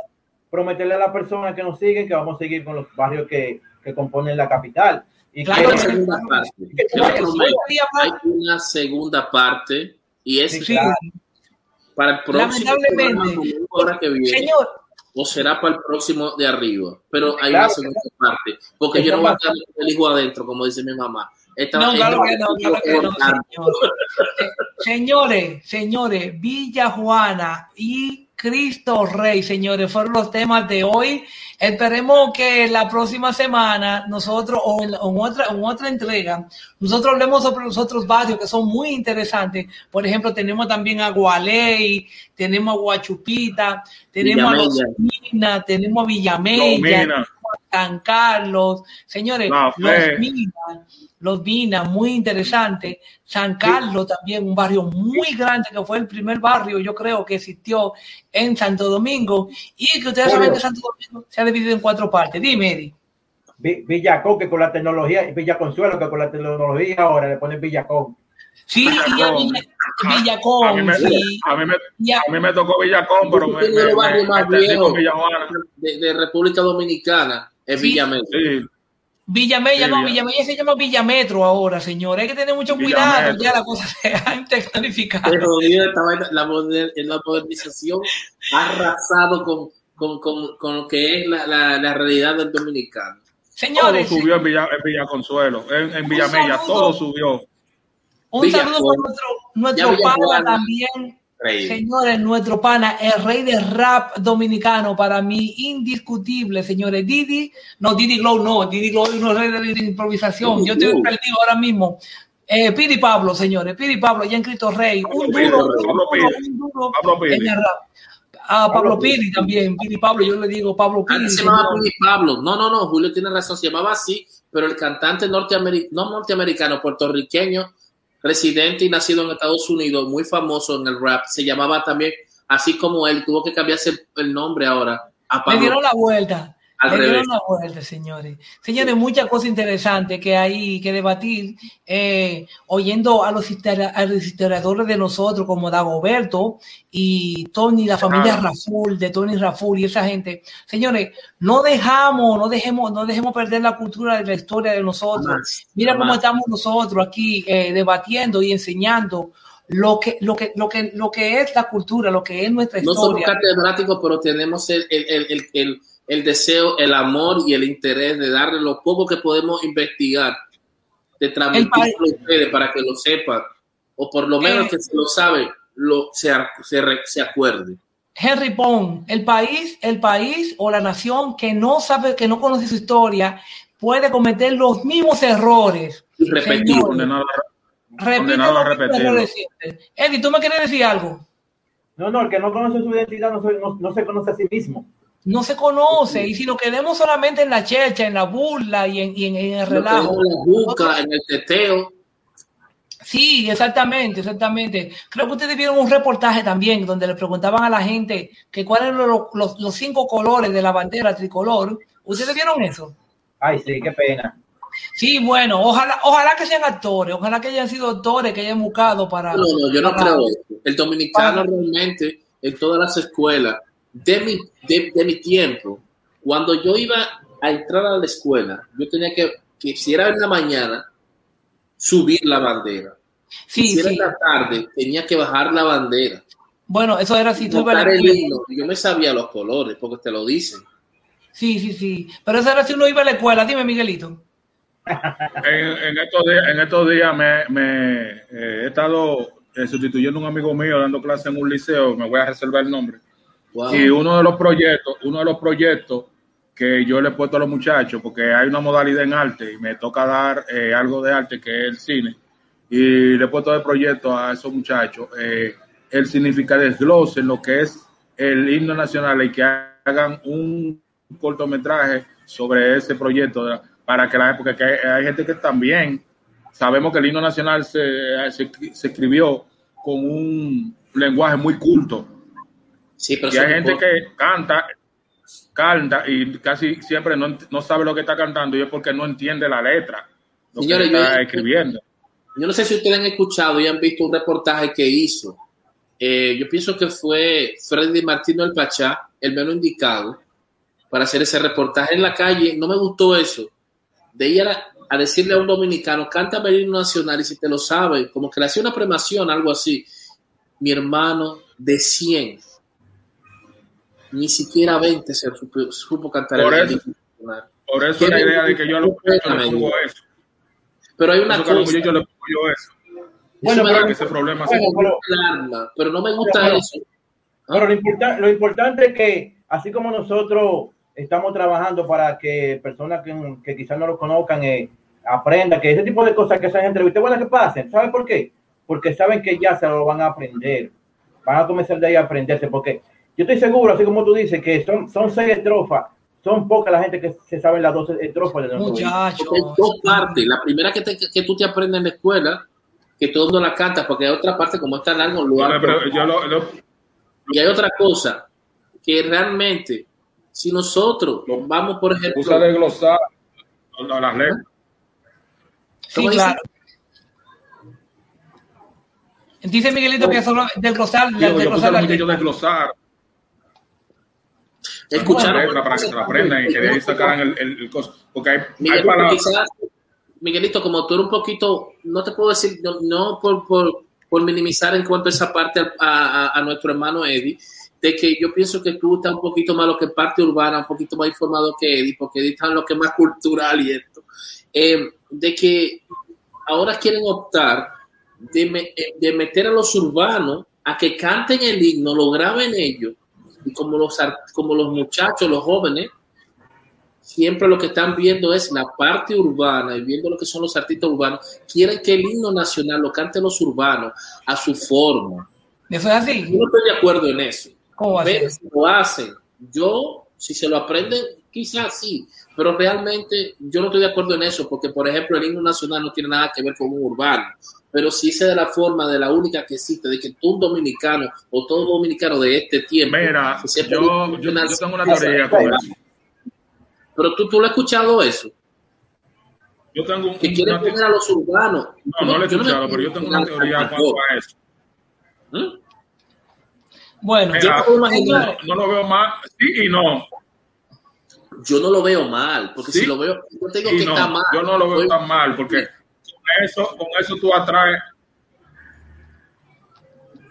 prometerle a la persona que nos siguen que vamos a seguir con los barrios que, que componen la capital. Y Claro, que, segunda parte. que Hay una segunda parte y es Sí, para el próximo Lamentablemente. programa, que viene señor, o será para el próximo de arriba. Pero hay Claro una segunda parte porque yo no voy a con el hijo adentro, como dice mi mamá. Esta- No, claro que no, claro que no, señor. Eh, Señores, señores, Villa Juana y Cristo Rey, señores, fueron los temas de hoy. Esperemos que la próxima semana nosotros, o en, otra, en otra entrega, nosotros hablemos sobre los otros barrios que son muy interesantes. Por ejemplo, tenemos también a Gualey, tenemos a Guachupita, tenemos a Los. Minas, tenemos a Villamella, Minas. tenemos a San Carlos. Señores, los. Minas, los Minas, muy interesante. San Carlos también, un barrio muy grande que fue el primer barrio, yo creo, que existió en Santo Domingo y que ustedes Julio. saben que Santo Domingo se ha dividido en cuatro partes. Dime, Eddie. Vi- Villacón, que con la tecnología, y Villa Consuelo, que con la tecnología ahora le ponen Villacón. Sí, y a Villacón. Villa- a mí me, sí. a mí me, Y a- a mí me tocó Villacón, pero me, me, me, más de, de República Dominicana es Sí. Villamella. Sí, Villamella, Sí, no, Villa- Villamella se llama Villametro ahora, señor. Hay que tener mucho cuidado, Villametro. ya la cosa se ha intercalificado. Pero jodido, esta vaina, la, moder- la modernización ha arrasado con, con, con, con lo que es la, la, la realidad del dominicano. todo Señores, subió en Villa, en Villa Consuelo, en, en Villamella, todo subió. un Villa saludo para nuestro, nuestro Ya Villa Señores, nuestro pana, el rey de rap dominicano, para mí, indiscutible, señores. Didi, no, Didi Glow, no, Didi Glow es un rey de improvisación. Yo estoy perdido ahora mismo. Eh, Pidi Pablo, señores, Pidi Pablo, ya en Cristo Rey, un duro, un duro, Pablo en el rap. Ah, Pablo Pidi también, Pidi Pablo, yo le digo Pablo Pidi. se llamaba Pidi Pablo, no, no, no, Julio tiene razón, se llamaba así, pero el cantante norteamericano, no norteamericano, puertorriqueño, residente y nacido en Estados Unidos, muy famoso en el rap, se llamaba también, así como él, tuvo que cambiarse el, nombre ahora. A Pablo. Le dieron la vuelta. Al Le dieron la vuelta, señores. Señores, muchas cosas interesantes que hay que debatir, eh, oyendo a los, historiadores de nosotros como Dagoberto y Tony, la familia Raful, de Tony Raful y esa gente. Señores, no dejamos, no dejemos, no dejemos perder la cultura de la historia de nosotros. Mira cómo estamos nosotros aquí eh, debatiendo y enseñando lo que, lo que, lo que, lo que es la cultura, lo que es nuestra historia. No somos catedráticos, pero tenemos el, el, el el deseo, el amor y el interés de darle lo poco que podemos investigar, de transmitirlo a ustedes para que lo sepan, o por lo menos eh. que se lo sabe, lo, se, se, se acuerde. Henry Pong, el país, el país o la nación que no sabe, que no conoce su historia, puede cometer los mismos errores. Y repetir. Eddie, ¿tú me quieres decir algo? No, no, el que no conoce su identidad no, no se conoce a sí mismo no se conoce. Y si lo queremos solamente en la checha, en la burla y en, y en, el relajo. En la en el teteo. Sí, exactamente, exactamente. Creo que ustedes vieron un reportaje también donde le preguntaban a la gente que cuáles eran los, los, los cinco colores de la bandera tricolor. ¿Ustedes vieron eso? Ay, sí, qué pena. Sí, bueno, ojalá, ojalá que sean actores, ojalá que hayan sido actores que hayan buscado para. No, no, yo no creo eso. El dominicano realmente en todas las escuelas de mi, de, mi tiempo, cuando yo iba a entrar a la escuela, yo tenía que, que si era en la mañana, subir la bandera. si era en la tarde, tenía que bajar la bandera. Bueno, eso era si tú ibas a Yo me sabía los colores, porque te lo dicen. Sí, sí, sí. Pero eso era si uno iba a la escuela. Dime, Miguelito. En, estos días, en estos días me, me eh, he estado eh, sustituyendo a un amigo mío dando clase en un liceo. Me voy a reservar el nombre. Y uno de los proyectos, uno de los proyectos que yo le he puesto a los muchachos, porque hay una modalidad en arte y me toca dar eh, algo de arte que es el cine, y le he puesto de proyecto a esos muchachos el significado desglose en lo que es el himno nacional y que hagan un cortometraje sobre ese proyecto para que la época que hay, gente que también sabemos que el himno nacional se, se escribió con un lenguaje muy culto y hay gente que canta, canta y casi siempre no, sabe lo que está cantando y es porque no entiende la letra, lo que está escribiendo. Yo no sé si ustedes han escuchado y han visto un reportaje que hizo. Eh, yo pienso que fue Freddy Martino el Pachá, el menos indicado, para hacer ese reportaje en la calle. No me gustó eso. De ir a, decirle a un dominicano, canta el nacional y si te lo sabe, como que le hacía una premación, algo así. Mi hermano de 100 ni siquiera 20 se supo, cantar por el eso, Por eso la idea de que yo a los muchachos le eso. Pero hay una cosa. yo le pongo yo eso. Bueno, pero, que ese problema bueno, pero, pero, no me gusta eso. Pero lo, lo, importante es que, así como nosotros estamos trabajando para que personas que, que quizás no lo conozcan eh, aprendan, que ese tipo de cosas que se han entrevistas, bueno, que pasen. ¿Saben por qué? Porque saben que ya se lo van a aprender. Van a comenzar de ahí a aprenderse. Porque yo estoy seguro, así como tú dices, que son, son seis estrofas. Son pocas la gente que se sabe las dos estrofas de nuestro Muchachos. Dos partes. La primera que, te, que tú te aprendes en la escuela, que todo el mundo la canta, porque hay otra parte, como está largo, lugar. Y hay otra cosa, que realmente, si nosotros vamos, por ejemplo. Usa de glosar las letras. Sí, claro. Dice Miguelito que solo del glosar. Del, del glosar, Escucharon. para que se la aprendan y que de ahí sacaran el, el, Porque hay, Miguelito, Miguelito, como tú eres un poquito, no te puedo decir, no, por, por, por, minimizar en cuanto a esa parte a, a, nuestro hermano Eddie, de que yo pienso que tú estás un poquito más lo que parte urbana, un poquito más informado que Eddie, porque Eddie está en lo que es más cultural y esto. Eh, de que ahora quieren optar de, de meter a los urbanos a que canten el himno, lo graben ellos, y como los, como los muchachos, los jóvenes, siempre lo que están viendo es la parte urbana y viendo lo que son los artistas urbanos, quieren que el himno nacional lo canten los urbanos a su forma. ¿Eso es así? Yo no estoy de acuerdo en eso. ¿Cómo va a Pero ser? si lo hacen, yo, si se lo aprenden, quizás sí, pero realmente yo no estoy de acuerdo en eso, porque por ejemplo el himno nacional no tiene nada que ver con un urbano, pero sí se de la forma de la única que existe, de que tú un dominicano o todo dominicano de este tiempo. Mira, yo, tengo una teoría con eso. Pero tú, tú lo has escuchado eso, Yo tengo un, que quieren una poner a los urbanos. No, no lo he escuchado, pero yo tengo una teoría en cuanto a eso. ¿Mm? Bueno, Yo Mira, puedo imaginar, No lo veo más, sí y no. yo no lo veo mal, porque Sí. si lo veo, yo te digo y que no. está mal. Yo no lo veo tan mal, porque con eso, con eso tú atraes.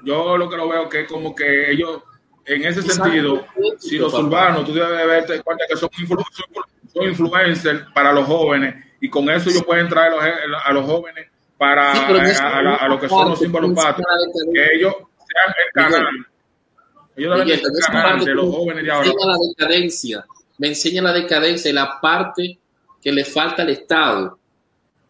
Yo lo que lo veo que es como que ellos, en ese sentido, si los urbanos, tú debes de verte cuenta que son, influ- son- influencers para los jóvenes y con eso ellos pueden traer a los, a los jóvenes para Sí, a, a la- a lo que son los símbolos patrios, que ellos sean el canal. Ellos deben de Miguel, ser en esa canal parte de los tú jóvenes de me enseña la decadencia, me enseña la decadencia y la parte que le falta al Estado.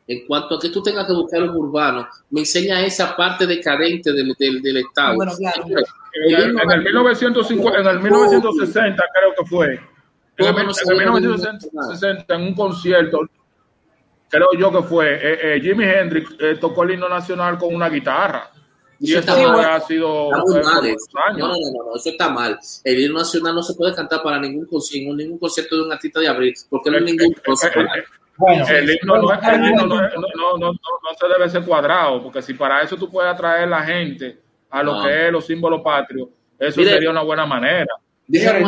En cuanto a que tú tengas que buscar un urbano, me enseña esa parte decadente del, del, del Estado. Bueno, claro. En el, en el 1950, en el 1960 creo que fue. En el, en el ve nada. 1960 en un concierto, creo yo que fue, eh, eh, Jimi Hendrix eh, tocó el himno nacional con una guitarra. Y Eso está mal. ha sido Está muy eh, por mal muchos eso. No, años. no, no, no, eso está mal. El himno nacional no se puede cantar para ningún concierto, ningún concierto de un artista de abril, porque no Eh, hay ningún eh, eh, eh, Bueno, El himno, no, no, no, no, no, no se debe ser cuadrado, porque si para eso tú puedes atraer la gente a lo No. que es los símbolos patrios, eso Mire, sería una buena manera. Del escúchame,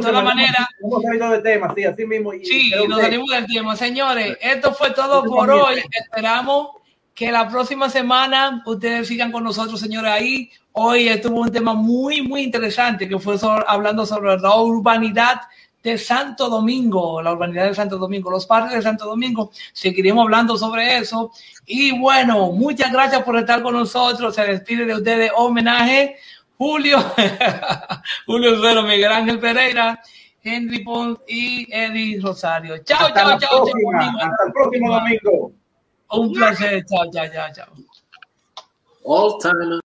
todas maneras- Hemos salido de tema, sí, así mismo. y Sí, nos salimos del tema. Señores, esto fue todo por hoy. Esperamos que la próxima semana ustedes sigan con nosotros, señores, ahí. Hoy estuvo un tema muy, muy interesante que fue sobre- hablando sobre la urbanidad de Santo Domingo, la urbanidad de Santo Domingo, los barrios de Santo Domingo. Seguiremos hablando sobre eso. Y bueno, muchas gracias por estar con nosotros. Se despide de ustedes homenaje Julio, Julio Cero, Miguel Ángel Pereira, Henry Pons y Eddie Rosario. Chao, chao, chao, hasta el próximo domingo. Un placer. Chao, chao, chao, chao. All time